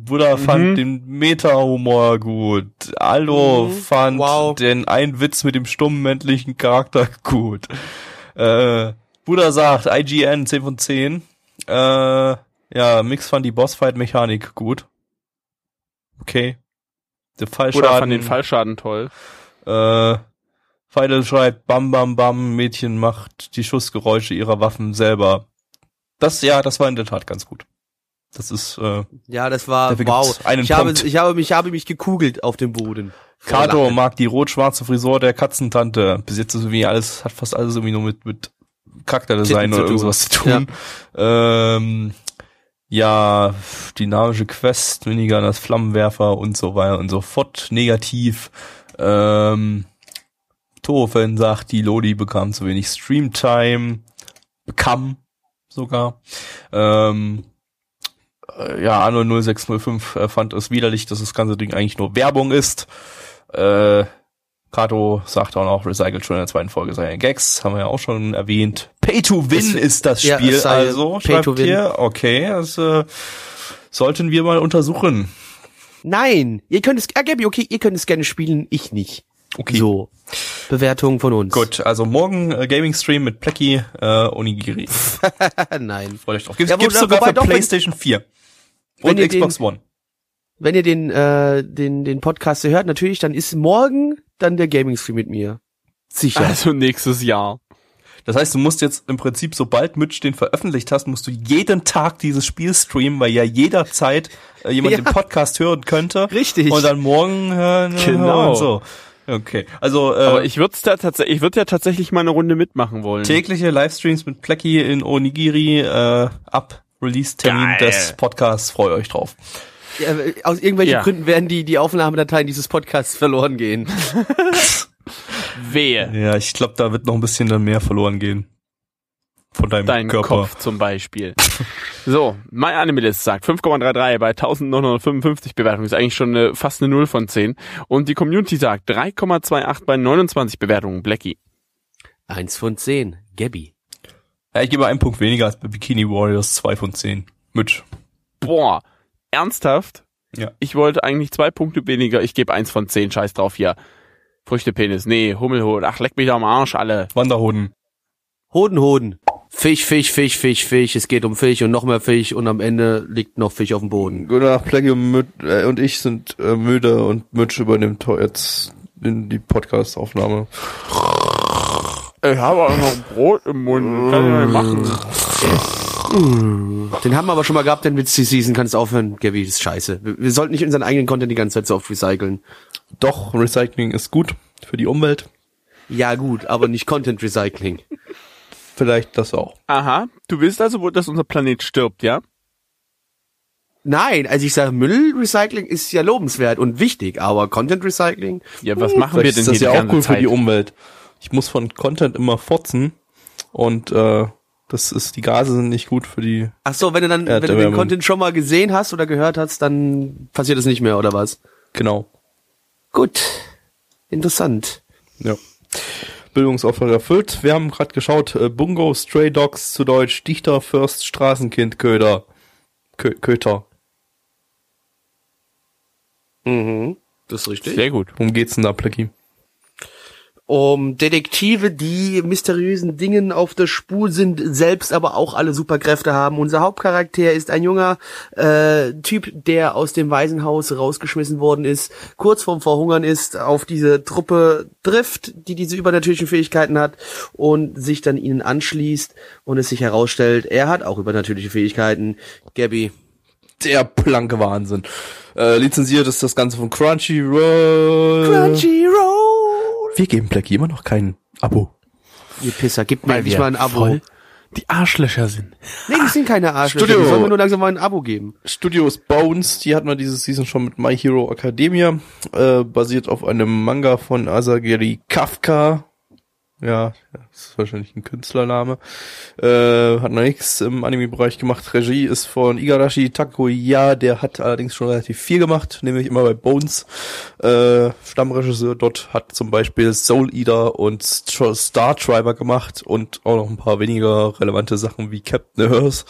Buddha fand den Meta-Humor gut. Allo Mhm. fand Wow. den einen Witz mit dem stummen männlichen Charakter gut. Äh, Buddha sagt IGN 10 von 10. Äh, ja, Mix fand die Bossfight-Mechanik gut. Okay. Der Fallschaden. Oder fand den Fallschaden toll. Äh, Feidel schreibt, bam, bam, bam, Mädchen macht die Schussgeräusche ihrer Waffen selber. Das, ja, das war in der Tat ganz gut. Das ist, äh, Ja, das war wow. einen ich habe, ich habe mich, ich habe mich gekugelt auf dem Boden. Kato mag die rot-schwarze Frisur der Katzentante. Bis jetzt ist irgendwie alles, hat fast alles irgendwie nur mit, mit Charakterdesign oder irgendwas zu tun. Ähm, ja, dynamische Quest, Minigun als Flammenwerfer und so weiter und so fort. Negativ. Ähm, Tofen sagt, die Lodi bekam zu wenig Streamtime. Bekam sogar. Ähm, äh, ja, Anno 0605 äh, fand es widerlich, dass das ganze Ding eigentlich nur Werbung ist. Äh, Kato sagt auch noch, Recycled schon in der zweiten Folge seine Gags, haben wir ja auch schon erwähnt. Pay to Win Es- ist das ja, Spiel, sei also Pay schreibt to Win. hier, okay, das äh, sollten wir mal untersuchen. Nein, ihr könnt es, ah, Gabi, okay, ihr könnt es gerne spielen, ich nicht. Okay. So. Bewertung von uns. Gut, also morgen äh, Gaming Stream mit Plecky äh, Onigiri. Nein. Freut euch drauf. Gibt's, Ja, gibt's sogar für doch, wenn- PlayStation 4 wenn und Xbox One. Wenn ihr den, äh, den, den Podcast hört, natürlich, dann ist morgen dann der Gaming-Stream mit mir. Sicher. Also nächstes Jahr. Das heißt, du musst jetzt im Prinzip, sobald Mitch den veröffentlicht hast, musst du jeden Tag dieses Spiel streamen, weil ja jederzeit äh, jemand Ja. den Podcast hören könnte. Richtig. Und dann morgen hören. Genau. Und so. Okay. Also äh, Aber ich würde da tatsächlich, ich würde ja tatsächlich mal eine Runde mitmachen wollen. tägliche Livestreams mit Plecky in Onigiri äh, ab Release-Termin des Podcasts. Freue euch drauf. Ja, äh, aus irgendwelchen Ja. Gründen werden die, die Aufnahmedateien dieses Podcasts verloren gehen. Wehe. Ja, ich glaube, da wird noch ein bisschen dann mehr verloren gehen. Von deinem Dein Körper. Kopf zum Beispiel. So, My Anime List sagt 5,33 bei 1955 Bewertungen. Ist eigentlich schon eine, fast eine 0 von 10. Und die Community sagt 3,28 bei 29 Bewertungen. Blackie. Eins von zehn. Gabby. Ja, ich gebe einen Punkt weniger als bei Bikini Warriors, zwei von zehn. Mitch. Boah, ernsthaft? Ja. Ich wollte eigentlich zwei Punkte weniger. Ich gebe eins von 10. Scheiß drauf hier. Früchtepenis. Nee, Hummelhut. Ach, leck mich am Arsch alle. Wanderhoden. Hoden, Hoden. Fisch, Fisch, Fisch, Fisch, Fisch. Es geht um Fisch und noch mehr Fisch und am Ende liegt noch Fisch auf dem Boden. Gunnar, und, Müt, äh, und ich sind äh, müde und Mitch übernimmt jetzt in die Podcast-Aufnahme. Ich habe auch noch Brot im Mund. Kann ich nicht machen. Den haben wir aber schon mal gehabt, den Witz die Season. Kannst aufhören, Gabby, das ist scheiße. Wir, wir sollten nicht unseren eigenen Content die ganze Zeit so oft recyceln. Doch, Recycling ist gut für die Umwelt. Ja gut, aber nicht Content Recycling. Vielleicht das auch. Aha, du willst also wohl, dass unser Planet stirbt, ja? Nein, also ich sage, Müllrecycling ist ja lobenswert und wichtig, aber Content Recycling, Ja, was machen wir Vielleicht denn ist das hier ja die auch ganze cool Zeit? für die Umwelt. Ich muss von Content immer fotzen und äh, das ist, die Gase sind nicht gut für die. ach so, wenn du dann, wenn du den. Content schon mal gesehen hast oder gehört hast, dann passiert das nicht mehr, oder was? Genau. Gut. Interessant. Ja. Bildungsauftrag erfüllt. Wir haben gerade geschaut, äh, Bungo, Stray Dogs zu Deutsch, Dichter, Fürst, Straßenkind, Köder. Kö Köter. Mhm. Das ist richtig. Sehr gut. Worum geht's denn da, Plecky? Um Detektive, die mysteriösen Dingen auf der Spur sind, selbst aber auch alle Superkräfte haben. Unser Hauptcharakter ist ein junger äh, Typ, der aus dem Waisenhaus rausgeschmissen worden ist, kurz vorm Verhungern ist, auf diese Truppe trifft, die diese übernatürlichen Fähigkeiten hat und sich dann ihnen anschließt und es sich herausstellt, er hat auch übernatürliche Fähigkeiten. Gabby. Der blanke Wahnsinn. Äh, lizenziert ist das Ganze von Crunchyroll. Crunchyroll! Wir geben Plecky immer noch kein Abo. Ihr Pisser, gib mir endlich wir mal ein Abo. voll die Arschlöcher sind. Nee, die sind keine Arschlöcher. Studio. Die sollen mir nur langsam mal ein Abo geben. Studios Bones, die hatten wir diese Season schon mit My Hero Academia, äh, basiert auf einem Manga von Asagiri Kafka. Ja, das ist wahrscheinlich ein Künstlername. Äh, hat noch nichts im Anime-Bereich gemacht. Regie ist von Igarashi Takuya, der hat allerdings schon relativ viel gemacht, nämlich immer bei Bones. Äh, Stammregisseur dort hat zum Beispiel Soul Eater und St- Star Driver gemacht und auch noch ein paar weniger relevante Sachen wie Captain Earth,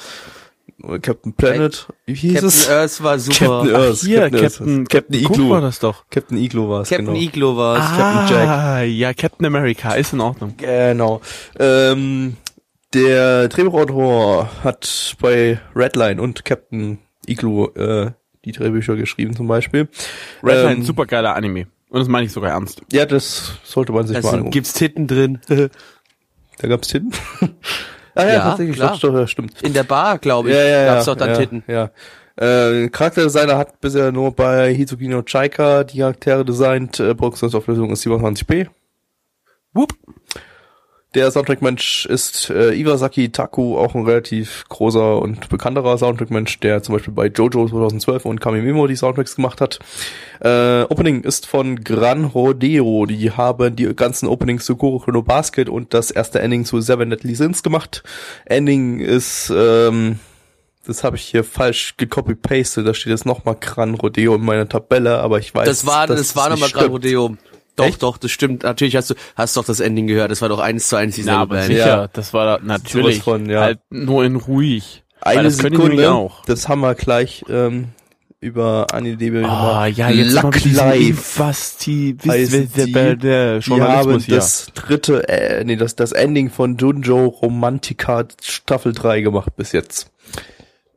Captain Planet, wie hieß Captain es? Earth war super. Captain Earth. Hier, Captain, Captain, Earth. Captain Igloo. war das doch. Captain Iglo war es, Captain genau. Iglo war es. Captain Jack. Ah, ja, Captain America, ist in Ordnung. Genau. Ähm, der Drehbuchautor hat bei Redline und Captain Igloo äh, die Drehbücher geschrieben zum Beispiel. Redline, Ähm, super geiler Anime. Und das meine ich sogar ernst. Ja, das sollte man sich Da mal sind, angucken. gibt's Titten drin. Da gab's Titten. ah ja, Ja, tatsächlich, klar. doch, ja, stimmt. In der Bar, glaube ich, Ja, ja, ja. gab's doch dann ja, Titten. Ja. Äh, Charakterdesigner hat bisher nur bei Hitsugino no Chaika die Charaktere designt. Äh, Produktionsauflösung ist 27p. Whoop. Der Soundtrack-Mensch ist äh, Iwasaki Taku, auch ein relativ großer und bekannterer Soundtrack-Mensch, der zum Beispiel bei Jojo 2012 und Kamimimo die Soundtracks gemacht hat. Äh, Opening ist von Gran Rodeo. Die haben die ganzen Openings zu Kuro Chrono Basket und das erste Ending zu Seven Deadly Sins gemacht. Ending ist, ähm, das habe ich hier falsch gecopy-pasted. Da steht jetzt nochmal Gran Rodeo in meiner Tabelle, aber ich weiß, Das war, dass das war nochmal Gran. Rodeo. Doch, Echt? doch, das stimmt. Natürlich hast du, hast doch das Ending gehört. Das war doch eins zu eins dieselbe Na, aber Band. sicher, Ja. das war da natürlich von, ja. halt nur in ruhig. Eine das können die Sekunde, auch. das haben wir gleich ähm, über AniDB Ah, gemacht. ja, jetzt Luck diesem Live Invasti, heißen die. der Die haben hier. das dritte, äh, nee, das, das Ending von Junjo Romantica Staffel 3 gemacht bis jetzt.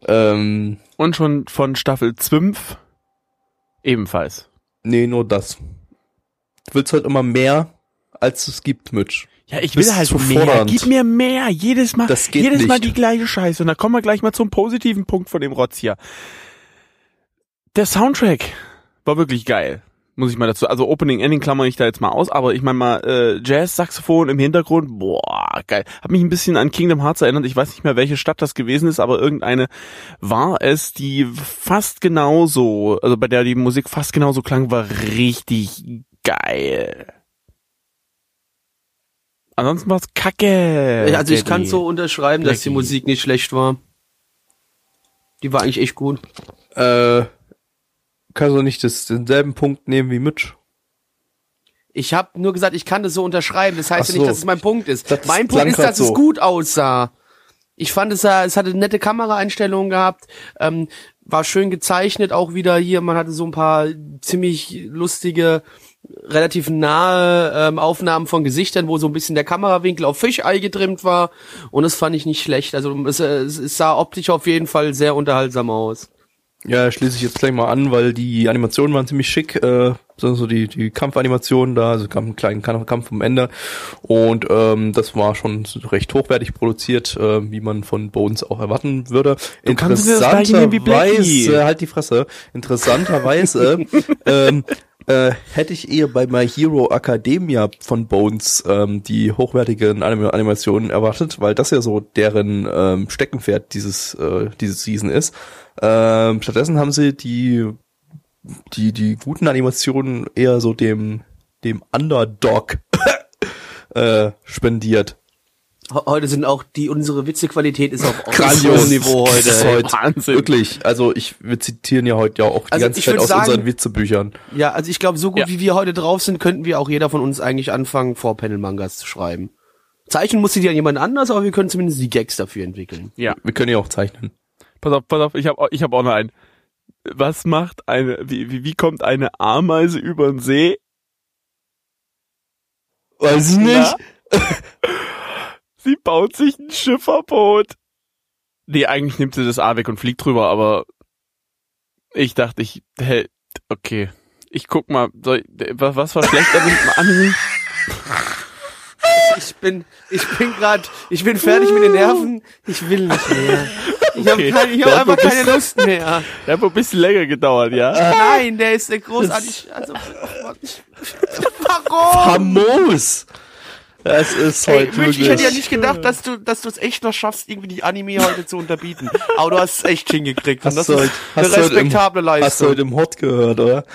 Ähm, Und schon von Staffel 5 ebenfalls. nee, nur das. Du willst halt immer mehr, als es gibt, Mitch. Ja, ich will halt mehr. fordernd. Gib mir mehr. Jedes Mal, Das geht jedes Mal nicht. die gleiche Scheiße. Und da kommen wir gleich mal zum positiven Punkt von dem Rotz hier. Der Soundtrack war wirklich geil. Muss ich mal dazu. Also Opening, Ending klammer ich da jetzt mal aus, aber ich meine mal, äh, Jazz, Saxophon im Hintergrund, boah, geil. Hat mich ein bisschen an Kingdom Hearts erinnert. Ich weiß nicht mehr, welche Stadt das gewesen ist, aber irgendeine war es, die fast genauso, also bei der die Musik fast genauso klang, war richtig geil. Ansonsten war's kacke. Also ich kann so unterschreiben, dass die Blackie. Musik nicht schlecht war. Die war eigentlich echt gut. Äh, kannst du nicht das, denselben Punkt nehmen wie Mitch? Ich habe nur gesagt, ich kann das so unterschreiben. Das heißt Ach ja nicht, so. dass es mein Punkt ist. Das mein Punkt ist, dass es so. gut aussah. Ich fand es es hatte nette Kameraeinstellungen gehabt, ähm, war schön gezeichnet auch wieder hier. Man hatte so ein paar ziemlich lustige, relativ nahe ähm, Aufnahmen von Gesichtern, wo so ein bisschen der Kamerawinkel auf Fischei getrimmt war. Und das fand ich nicht schlecht. Also es, es, es sah optisch auf jeden Fall sehr unterhaltsam aus. Ja, schließe ich jetzt gleich mal an, weil die Animationen waren ziemlich schick, äh, so, so die, die Kampfanimationen da, also kam ein kleinen Kampf vom Ende und ähm, das war schon recht hochwertig produziert, äh, wie man von Bones auch erwarten würde. Interessanterweise, halt die Fresse, interessanterweise ähm, äh, hätte ich eher bei My Hero Academia von Bones ähm, die hochwertigen Anim Animationen erwartet, weil das ja so deren ähm, Steckenpferd dieses äh, dieses Season ist. Ähm, stattdessen haben sie die die die guten Animationen eher so dem dem Underdog äh, spendiert. Heute sind auch die, unsere Witzequalität ist auf, auf Grandios. hohem Niveau Das ist heute. heute Wahnsinn. Wirklich, also ich, wir zitieren ja heute ja auch die Also ganze Zeit aus sagen- unseren Witzebüchern. Ja, also ich glaube, so gut Ja. wie wir heute drauf sind, könnten wir auch jeder von uns eigentlich anfangen, Vorpanel-Mangas zu schreiben. Zeichnen musste die an jemand anders, aber wir können zumindest die Gags dafür entwickeln. Ja. Wir können ja auch zeichnen. Pass auf, pass auf, ich habe ich hab auch noch einen. Was macht eine, wie, wie, wie kommt eine Ameise über den See? Weiß ich Na? Sie baut sich ein Schifferboot. Nee, eigentlich nimmt sie das A weg und fliegt drüber, aber ich dachte, ich, hä, okay. Ich guck mal, soll, was, was war schlecht an dem Anime? Ich bin, ich bin gerade, ich bin fertig mit den Nerven. Ich will nicht mehr. Ich habe Okay. ich hab einfach keine Lust mehr. Der hat wohl ein bisschen länger gedauert, ja? Nein, der ist der großartig. Also, warum? Famos! Das ist Ey, heute Mitch, ich wirklich. hätte ja nicht gedacht, dass du, dass du es echt noch schaffst, irgendwie die Anime heute zu unterbieten. Aber du hast es echt hingekriegt. Und Hast das du ist heute- eine hast du heute im- respektable Hast du Leistung. heute im Hot gehört, oder?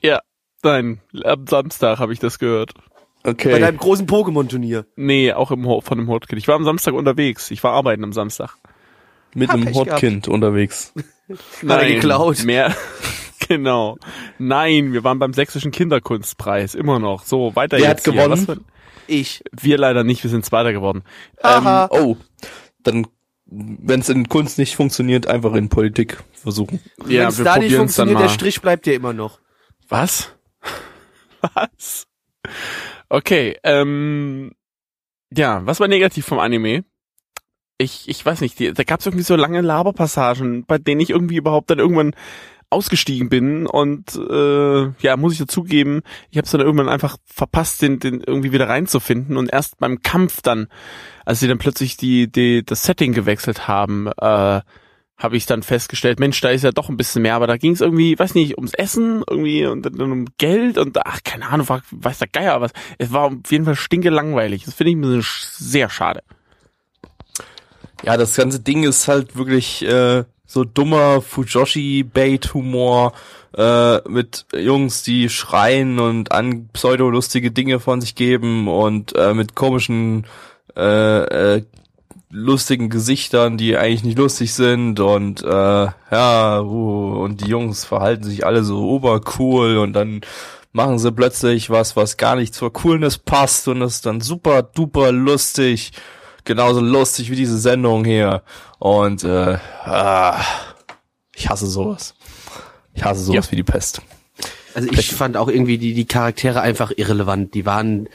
Ja. Nein, am Samstag habe ich das gehört. Okay. Bei deinem großen Pokémon-Turnier. Nee, auch im von dem Hotkind. Ich war am Samstag unterwegs. Ich war arbeiten am Samstag. mit Hab einem Hotkind unterwegs. Hat er geklaut. Mehr. genau. Nein, wir waren beim sächsischen Kinderkunstpreis. Immer noch. So, weiter Wer jetzt hat hier. gewonnen? Ich. wir leider nicht. Wir sind Zweiter geworden. Aha. Oh, dann, wenn es in Kunst nicht funktioniert, einfach in Politik versuchen. Ja, Wenn es wir da nicht funktioniert, der. Strich bleibt dir immer noch. Was? Was? Okay, ähm, ja, was war negativ vom Anime? Ich, ich weiß nicht, die, da gab es irgendwie so lange Laberpassagen, bei denen ich irgendwie überhaupt dann irgendwann ausgestiegen bin und äh, ja, muss ich dazugeben, ich habe es dann irgendwann einfach verpasst, den, den irgendwie wieder reinzufinden und erst beim Kampf dann, als sie dann plötzlich die, die das Setting gewechselt haben, äh, habe ich dann festgestellt, Mensch, da ist ja doch ein bisschen mehr, aber da ging es irgendwie, weiß nicht, ums Essen irgendwie und dann um Geld und ach, keine Ahnung, war, weiß der Geier was. Es war auf jeden Fall stinke. Das finde ich ein sehr schade. Ja, das ganze Ding ist halt wirklich äh, so dummer Fujoshi-Bait-Humor äh, mit Jungs, die schreien und an pseudo-lustige Dinge von sich geben und äh, mit komischen äh, äh, lustigen Gesichtern, die eigentlich nicht lustig sind und äh, ja, uh, und die Jungs verhalten sich alle so obercool und dann machen sie plötzlich was, was gar nicht zur Coolness passt und ist dann super duper lustig. Genauso lustig wie diese Sendung hier. Und äh, ah, ich hasse sowas. Ich hasse sowas Ja. wie die Pest. Also ich fand auch irgendwie die, die Charaktere einfach irrelevant. Die waren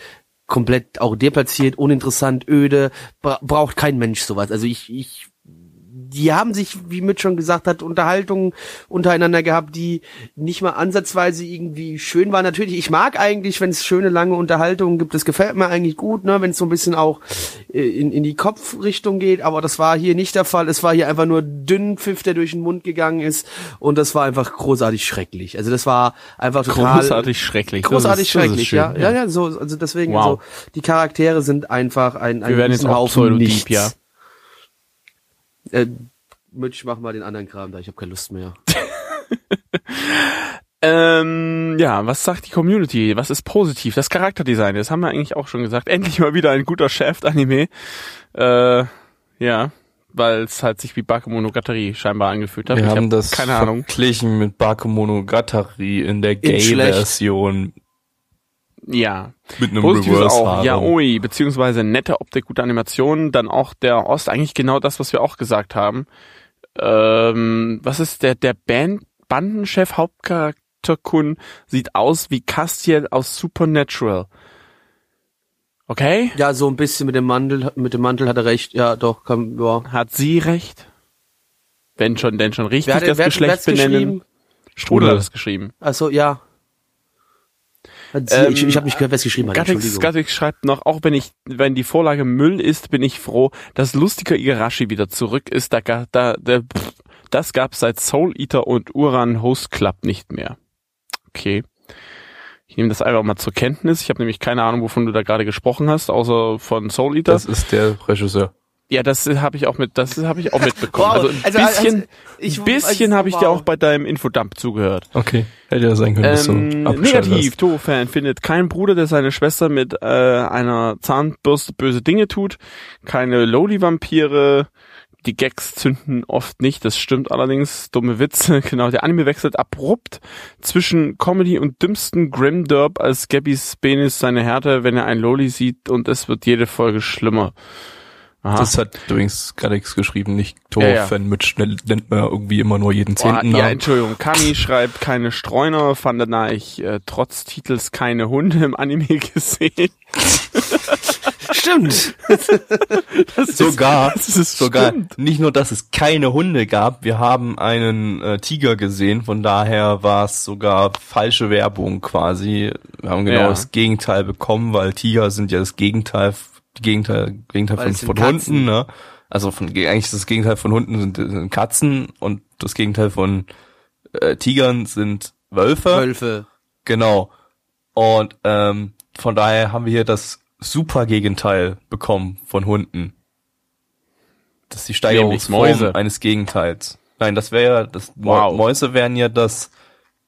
komplett auch deplatziert, uninteressant, öde, bra braucht kein Mensch sowas. Also ich, ich, die haben sich, wie Mitch schon gesagt hat, Unterhaltungen untereinander gehabt, die nicht mal ansatzweise irgendwie schön waren. Natürlich, ich mag eigentlich, wenn es schöne, lange Unterhaltungen gibt, das gefällt mir eigentlich gut, ne, wenn es so ein bisschen auch äh, in, in die Kopfrichtung geht, aber das war hier nicht der Fall. Es war hier einfach nur dünn Pfiff, der durch den Mund gegangen ist und das war einfach großartig schrecklich. Also das war einfach total Großartig schrecklich. Großartig ist- schrecklich, schön, ja. ja. Ja, so, also deswegen, Wow. so, die Charaktere sind einfach ein, ein Wir werden jetzt Pseudo-Deep, nichts. ja. Äh, Mitch, mach mal den anderen Kram da, ich habe keine Lust mehr. Ähm, ja, was sagt die Community? Was ist positiv? Das Charakterdesign, das haben wir eigentlich auch schon gesagt. Endlich mal wieder ein guter Shaft-Anime. Äh, ja. weil es halt sich wie Bakemonogatari scheinbar angefühlt hat. Wir ich haben hab das keine Ahnung. verglichen mit Bakemonogatari in der. Gay-Version Ja. mit einem Positives Reverse auch. Ja, oi, beziehungsweise nette Optik, gute Animationen, dann auch der Ost, eigentlich genau das, was wir auch gesagt haben. Ähm, was ist der, der Band, Bandenchef, Hauptcharakter Kun sieht aus wie Castiel aus Supernatural. Okay? Ja, so ein bisschen mit dem Mantel, mit dem Mantel hat er recht. Ja, doch, kann, ja. Hat sie recht? Wenn schon, denn schon richtig Wer hat, das wer, Geschlecht hat's benennen. geschrieben? Strudel hat es geschrieben. Achso, ja. Sie, Ähm, ich ich habe nicht gehört, wer es geschrieben hat. Gattix. Gattix schreibt noch, auch wenn ich, wenn die Vorlage Müll ist, bin ich froh, dass Lustiger Igarashi wieder zurück ist. Da, da, da, pff, das gab's seit Soul Eater und Uran Host Club nicht mehr. Okay. Ich nehme das einfach mal zur Kenntnis. Ich habe nämlich keine Ahnung, wovon du da gerade gesprochen hast, außer von Soul Eater. Das ist der Regisseur. Ja, das habe ich auch mit, das habe ich auch mitbekommen. Wow, also ein also, bisschen, also, ich- ein bisschen also, habe ich dir wow. auch bei deinem Infodump zugehört. Okay. Hätte ja sein können, dass Ähm, du abgeschaltet negativ, Toho-Fan findet kein Bruder, der seine Schwester mit äh, einer Zahnbürste böse Dinge tut, keine Loli-Vampire, die Gags zünden oft nicht, das stimmt allerdings, dumme Witze, genau, der Anime wechselt abrupt zwischen Comedy und dümmsten Grimderb als Gabbys Penis seine Härte, wenn er ein Loli sieht und es wird jede Folge schlimmer. Aha. Das hat übrigens Gaddix geschrieben, nicht Ja, ja. Tor-Fan mit schnell nennt man irgendwie immer nur jeden Boah, zehnten ja, Namen. Entschuldigung, Kami schreibt keine Streuner, fand danach ich äh, trotz Titels keine Hunde im Anime gesehen. Stimmt. Das Sogar, ist, das ist sogar stimmt. nicht nur, dass es keine Hunde gab, wir haben einen äh, Tiger gesehen, von daher war es sogar falsche Werbung quasi. Wir haben genau Ja. das Gegenteil bekommen, weil Tiger sind ja das Gegenteil, Gegenteil, Gegenteil Weil von, von. Hunden, ne? Also von eigentlich ist das Gegenteil von Hunden sind, sind Katzen und das Gegenteil von äh, Tigern sind Wölfe. Wölfe. Genau. Und ähm, von daher haben wir hier das super Gegenteil bekommen von Hunden. Das ist die Steigerungsform Mäuse. eines Gegenteils. Nein, das wäre ja, das Wow. Mäuse wären ja das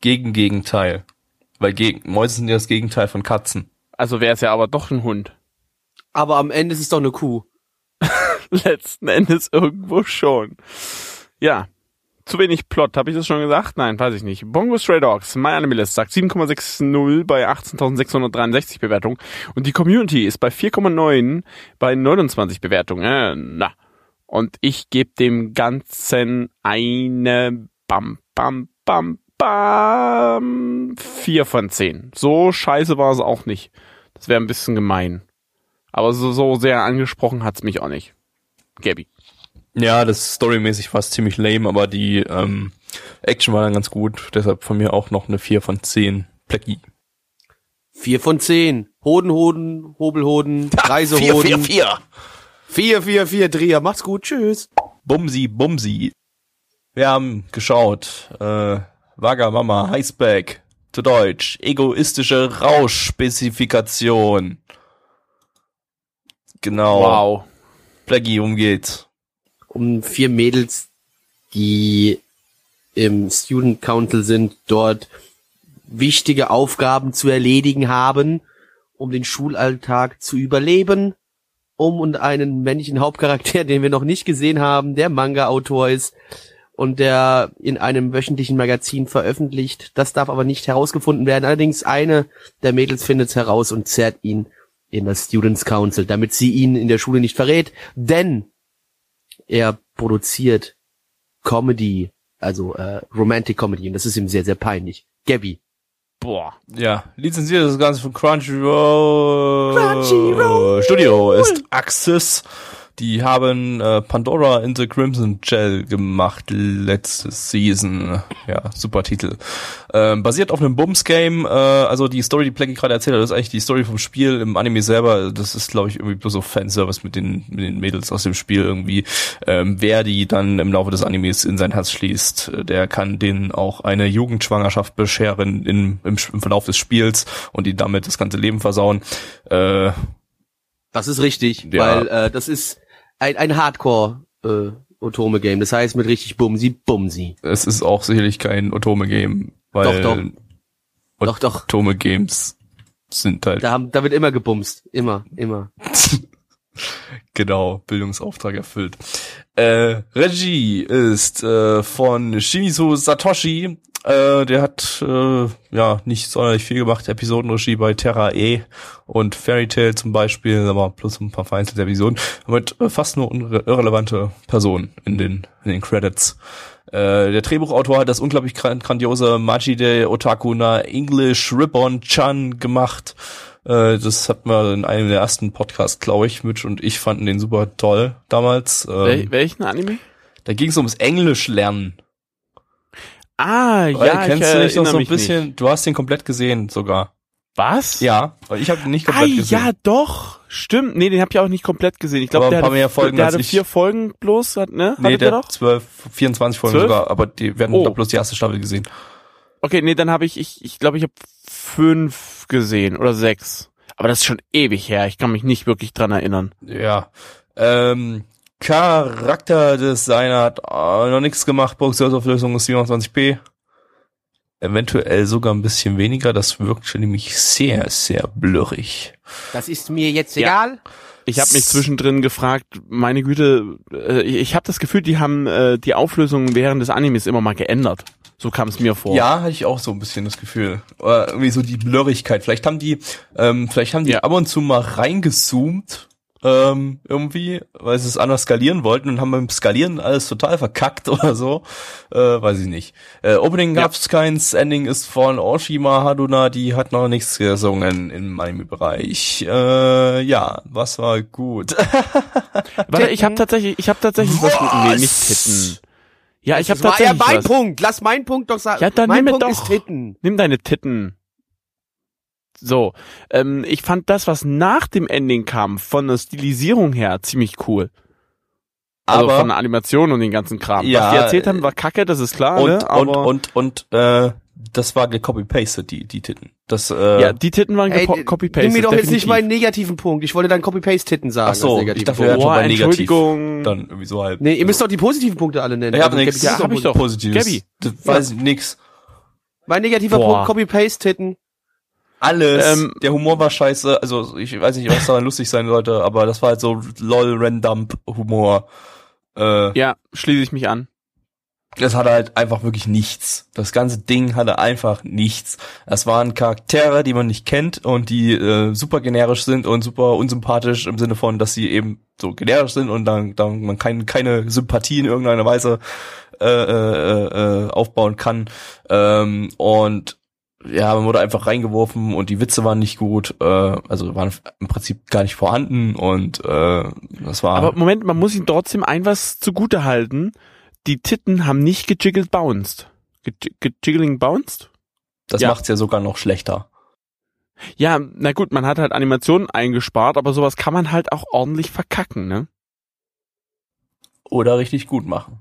Gegengegenteil. Weil Geg Mäuse sind ja das Gegenteil von Katzen. Also wäre es ja aber doch ein Hund. Aber am Ende ist es doch eine Kuh. Letzten Endes irgendwo schon. Ja. Zu wenig Plot, habe ich das schon gesagt? Nein, weiß ich nicht. Bongo Stray Dogs, My Anime List sagt 7,60 bei 18.663 Bewertungen und die Community ist bei 4,9 bei 29 Bewertungen. Äh, na. Und ich gebe dem Ganzen eine Bam, Bam, Bam, Bam 4 von 10. So scheiße war es auch nicht. Das wäre ein bisschen gemein. Aber so, so sehr angesprochen hat's mich auch nicht. Gabby. Ja, das storymäßig fast ziemlich lame, aber die ähm, Action war dann ganz gut. Deshalb von mir auch noch eine 4 von 10. Plecki. Vier von zehn. Hoden, Hoden, Hobelhoden, Reisehoden. 4. Vier, vier, vier, Dreher. Macht's gut. Tschüss. Bumsi, Bumsi. Wir haben geschaut. Äh, Wagamama, Heißback. Zu Deutsch. Egoistische Rauschspezifikation. Genau. Wow. Plaggy, um geht's. Um vier Mädels, die im Student Council sind, dort wichtige Aufgaben zu erledigen haben, um den Schulalltag zu überleben, um und einen männlichen Hauptcharakter, den wir noch nicht gesehen haben, der Manga-Autor ist und der in einem wöchentlichen Magazin veröffentlicht. Das darf aber nicht herausgefunden werden. Allerdings eine der Mädels findet es heraus und zerrt ihn in das Students Council, damit sie ihn in der Schule nicht verrät, denn er produziert Comedy, also äh, Romantic Comedy und das ist ihm sehr, sehr peinlich. Gabby. Boah. Ja, lizenziert das Ganze von Crunchyroll. Crunchyroll. Studio ist Axis. Die haben äh, Pandora in the Crimson Gel gemacht letzte Season. Ja, super Titel. Ähm, basiert auf einem Bums-Game. Äh, also die Story, die Plaggy gerade erzählt hat, ist eigentlich die Story vom Spiel im Anime selber. Das ist, glaube ich, irgendwie bloß so Fanservice mit den, mit den Mädels aus dem Spiel irgendwie. Ähm, wer die dann im Laufe des Animes in sein Herz schließt, der kann denen auch eine Jugendschwangerschaft bescheren in, im, im Verlauf des Spiels und die damit das ganze Leben versauen. Äh, Das ist richtig, Ja. weil äh, das ist ein, ein Hardcore äh, Otome-Game. Das heißt mit richtig Bumsi, Bumsi. es ist auch sicherlich kein Otome-Game, weil Doch, doch. Doch, doch. Otome-Games sind halt Da, haben, da wird immer gebumst. Immer, immer. Genau, Bildungsauftrag erfüllt. Äh, Regie ist äh, von Shimizu Satoshi. Äh, der hat äh, ja nicht sonderlich viel gemacht. Episodenregie bei Terra E und Fairy Tail zum Beispiel, aber plus ein paar vereinzelte Episoden. Mit äh, fast nur irre- irrelevante Personen in den, in den Credits. Äh, der Drehbuchautor hat das unglaublich gran- grandiose Majide Otakuna English Ribbon Chan gemacht. Äh, das hat man in einem der ersten Podcasts, glaube ich, Mitch und ich fanden den super toll damals. Ähm, Wel welchen Anime? da ging es ums Englisch lernen. Ah, Weil, ja, kennst ich du nicht noch so ein bisschen? Nicht. Du hast den komplett gesehen sogar. Was? Ja, ich habe den nicht Ah, komplett gesehen. ja, doch. Stimmt. Nee, den hab ich auch nicht komplett gesehen. Ich glaube, der, paar hatte, mehr Folgen der hatte ich. vier Folgen bloß, hat, ne? nee, Hattet der doch? hat 12, 24 Folgen 12? sogar, aber die werden Oh. bloß die erste Staffel gesehen. Okay, nee, dann habe ich, ich, ich glaube, ich habe fünf gesehen oder sechs. Aber das ist schon ewig her. Ich kann mich nicht wirklich dran erinnern. Ja. Ähm, Charakterdesigner hat äh, noch nichts gemacht, Produktionsauflösung ist 27p. Eventuell sogar ein bisschen weniger, das wirkt schon nämlich sehr, sehr blurrig. Das ist mir jetzt Ja. egal. Ich habe mich zwischendrin gefragt, meine Güte, äh, ich habe das Gefühl, die haben äh, die Auflösung während des Animes immer mal geändert. So kam es mir vor. Ja, hatte ich auch so ein bisschen das Gefühl. Oder irgendwie so die Blurrigkeit. Vielleicht haben die, ähm, vielleicht haben die Ja. ab und zu mal reingezoomt, ähm, irgendwie, weil sie es anders skalieren wollten und haben beim Skalieren alles total verkackt oder so. Äh, weiß ich nicht. Äh, Opening Ja. gab's keins, Ending ist von Oshima Haduna, die hat noch nichts gesungen im Anime-Bereich. Äh, ja, was war gut? Warte, ich habe tatsächlich, ich habe tatsächlich was, gut. Nee, nicht Was? Titten. Ja, ich habe Das war ja tatsächlich mein was. Punkt. Lass meinen Punkt doch sagen. Ja, dann mein nimm Punkt doch. ist Titten. Nimm deine Titten. So, ähm, ich fand das, was nach dem Ending kam, von der Stilisierung her ziemlich cool. Also Aber- von der Animation und den ganzen Kram. Ja, was die erzählt haben, war kacke, das ist klar, und, ne? und, Aber und, und, äh, das war gecopy-pasted, die, die Titten. Das, äh, ja, die Titten waren Ey, copy-pasted. nimm mir doch jetzt nicht definitiv. meinen negativen Punkt. Ich wollte dann Copy-Paste-Titten sagen. Ach so, ich dachte, wir Boah. Entschuldigung. Dann irgendwie so halb. Nee, ihr müsst doch die positiven Punkte alle nennen. Ich habe Also, nichts. Ja, hab ich doch. Positives. Gabi. Das weiß ich nix. Mein negativer Boah. Punkt, Copy-Paste-Titten. Alles. Ähm, der Humor war scheiße. Also ich weiß nicht, was daran lustig sein sollte, aber das war halt so lol Randump Humor. Äh, Ja, schließe ich mich an. Das hatte halt einfach wirklich nichts. Das ganze Ding hatte einfach nichts. Das waren Charaktere, die man nicht kennt und die äh, super generisch sind und super unsympathisch im Sinne von, dass sie eben so generisch sind und dann, dann man kein, keine Sympathie in irgendeiner Weise äh, äh, äh, aufbauen kann. Ähm, und ja, man wurde einfach reingeworfen und die Witze waren nicht gut, äh, also waren im Prinzip gar nicht vorhanden und äh, das war Aber Moment, man muss ihm trotzdem ein was zugute halten. Die Titten haben nicht gejiggelt bounced. Ge gejiggling bounced? das ja. macht's ja sogar noch schlechter. Ja, na gut, man hat halt Animationen eingespart, aber sowas kann man halt auch ordentlich verkacken, ne? Oder richtig gut machen.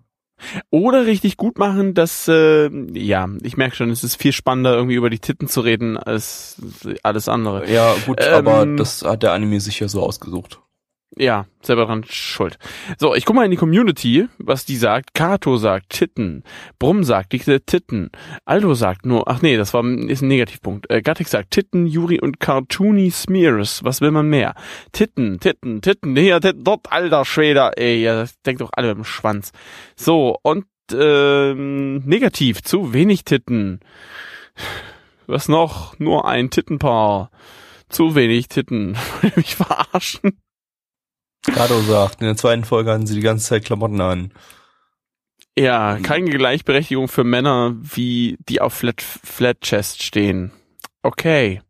Oder richtig gut machen, dass, äh, ja, ich merke schon, es ist viel spannender, irgendwie über die Titten zu reden, als alles andere. Ja, gut, Ähm, aber das hat der Anime sich ja so ausgesucht. Ja, selber dran schuld. So, ich guck mal in die Community, was die sagt. Kato sagt Titten. Brumm sagt dicke Titten. Aldo sagt nur, ach nee, das war ist ein Negativpunkt. Äh, Gattik sagt Titten, Yuri und Cartoony Smears. Was will man mehr? Titten, Titten, Titten, hier, Titten, dort, alter Schwede. Ey, ja, das denkt doch alle mit dem Schwanz. So, und ähm, negativ, zu wenig Titten. Was noch? Nur ein Tittenpaar. Zu wenig Titten. Will mich verarschen? Kado sagt, in der zweiten Folge hatten sie die ganze Zeit Klamotten an. Ja, keine Gleichberechtigung für Männer, wie die auf Flat, Flat Chest stehen. Okay.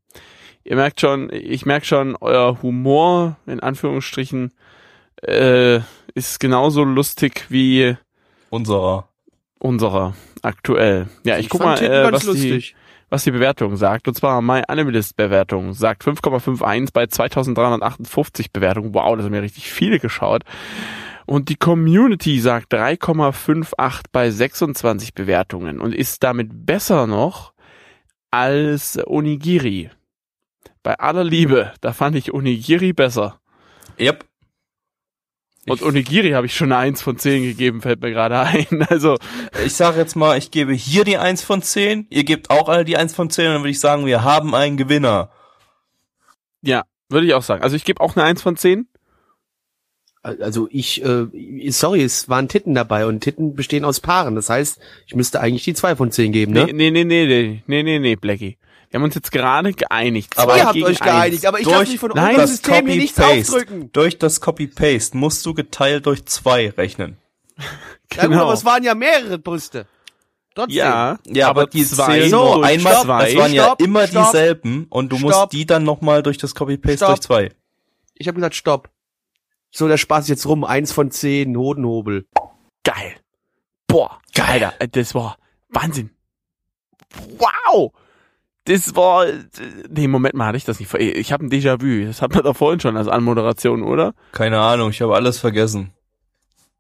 Ihr merkt schon, ich merke schon, euer Humor, in Anführungsstrichen, äh, ist genauso lustig wie Unserer. unserer aktuell. Ja, ich, guck mal, äh, ganz was die, lustig. Was die Bewertung sagt. Und zwar My Animalist Bewertung sagt 5,51 bei 2358 Bewertungen. Wow, das haben ja richtig viele geschaut. Und die Community sagt 3,58 bei 26 Bewertungen und ist damit besser noch als Onigiri. Bei aller Liebe, da fand ich Onigiri besser. Yep. Und Onigiri habe ich schon eine 1 von 10 gegeben, fällt mir gerade ein. Also, Ich sage jetzt mal, ich gebe hier die 1 von 10, ihr gebt auch alle die 1 von 10 und dann würde ich sagen, wir haben einen Gewinner. ja, würde ich auch sagen. Also ich gebe auch eine 1 von 10. Also ich, äh, sorry, es waren Titten dabei und Titten bestehen aus Paaren. Das heißt, ich müsste eigentlich die zwei von zehn geben, ne? Nee, nee, nee, nee, nee, nee, nee, nee, Blackie. Wir haben uns jetzt gerade geeinigt. Aber Ihr Zwei habt euch eins. geeinigt, aber ich Durch darf mich von Nein, das System hier nichts Copy-Paste, aufdrücken. durch das Copy-Paste musst du geteilt durch zwei rechnen. Ja, gut, Genau. aber es waren ja mehrere Brüste. Trotzdem. Ja, Ja, aber, die zwei So, nur einmal, stopp, das waren ja stopp, immer stopp, dieselben und du stopp. musst die dann nochmal durch das Copy-Paste durch zwei. Ich habe gesagt, stopp. So, der Spaß ist jetzt rum. Eins von zehn, Hodenhobel. geil. Boah, Geil. Alter, das war Wahnsinn. Wow. Das war, nee, Moment mal, hatte ich das nicht. Ich habe ein Déjà-vu. Das hat man doch vorhin schon als Anmoderation, oder? Keine Ahnung, ich habe alles vergessen.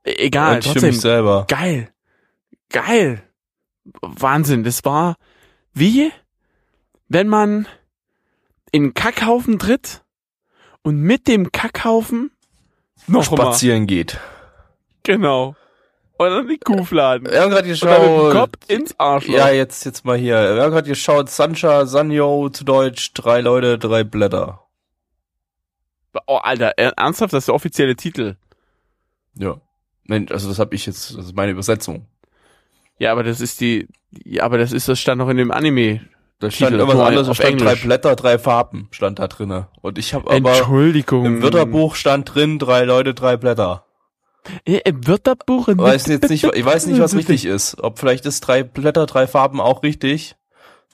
E egal, und für trotzdem. mich selber. Geil. Geil. Wahnsinn. Das war wie, wenn man in einen Kackhaufen tritt und mit dem Kackhaufen noch mal. Spazieren geht. Genau. Und dann die Kuhfladen. Wir haben gerade Und dann mit dem geschaut. Kopf ins Arschloch. Ja, jetzt, jetzt mal hier. Wir haben gerade geschaut, Sancha, Sanyo zu Deutsch, drei Leute, drei Blätter. Oh, Alter, er- ernsthaft, das ist der offizielle Titel. Ja. Mensch, also das habe ich jetzt, das ist meine Übersetzung. Ja, aber das ist die, ja, aber das ist, das stand noch in dem Anime. Da stand irgendwas anderes, auf stand drei Englisch. Blätter, drei Farben, stand da drinne. Und ich habe aber Entschuldigung. im Wörterbuch stand drin, drei Leute, drei Blätter. Ja, Im Wörterbuch. in- Weiß jetzt nicht, ich weiß nicht, was richtig ist. Ob vielleicht ist drei Blätter, drei Farben auch richtig.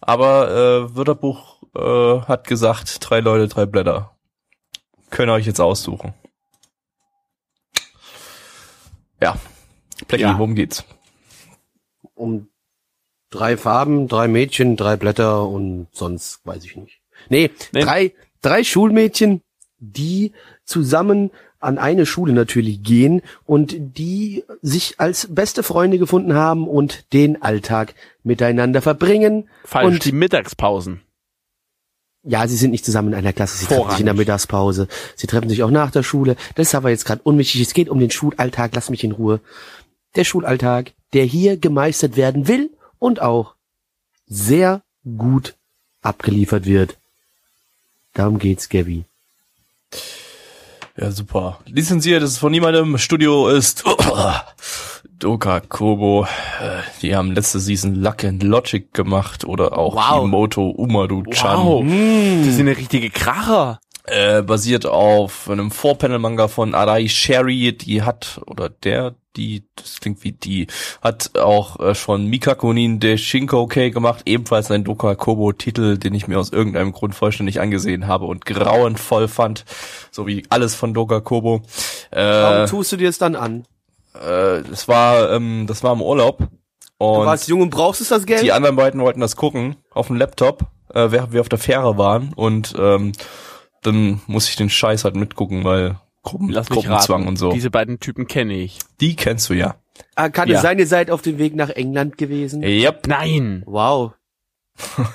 Aber äh, Wörterbuch äh, hat gesagt, drei Leute, drei Blätter. Könnt ihr euch jetzt aussuchen. Ja. Blackie, Ja. worum geht's? Um drei Farben, drei Mädchen, drei Blätter und sonst weiß ich nicht. Nee, Nee. drei, drei Schulmädchen, die zusammen an eine Schule natürlich gehen und die sich als beste Freunde gefunden haben und den Alltag miteinander verbringen. Falsch, und die Mittagspausen. Ja, sie sind nicht zusammen in einer Klasse, sie treffen sich in der Vorrangig. Mittagspause. Sie treffen sich auch nach der Schule. Das ist aber jetzt gerade unwichtig. Es geht um den Schulalltag, lass mich in Ruhe. Der Schulalltag, der hier gemeistert werden will und auch sehr gut abgeliefert wird. Darum geht's, Gabby. Ja, super. Lizenziert ist von niemandem. Studio ist Doka Kobo. Äh, Die haben letzte Season Luck and Logic gemacht oder auch Wow. Himoto Umaru-chan. Wow. Das sind eine richtige Kracher. Äh, basiert auf einem Four-Panel-Manga von Arai Sherry, die hat, oder der, die, das klingt wie die, hat auch äh, schon Mikakunin de Shinkoukei gemacht, ebenfalls ein Doka Kobo-Titel, den ich mir aus irgendeinem Grund vollständig angesehen habe und grauenvoll fand, so wie alles von Doka Kobo. Äh, Warum tust du dir es dann an? äh, das war, ähm, das war im Urlaub Du und warst jung und brauchst es das Geld? die anderen beiden wollten das gucken auf dem Laptop, äh, während wir auf der Fähre waren und ähm, dann muss ich den Scheiß halt mitgucken, weil Gruppen, Lass mich Gruppenzwang raten. und so. Diese beiden Typen kenne ich. Die kennst du ja. ah, kann Ja. es sein, ihr seid auf dem Weg nach England gewesen? Yep. Nein. Wow.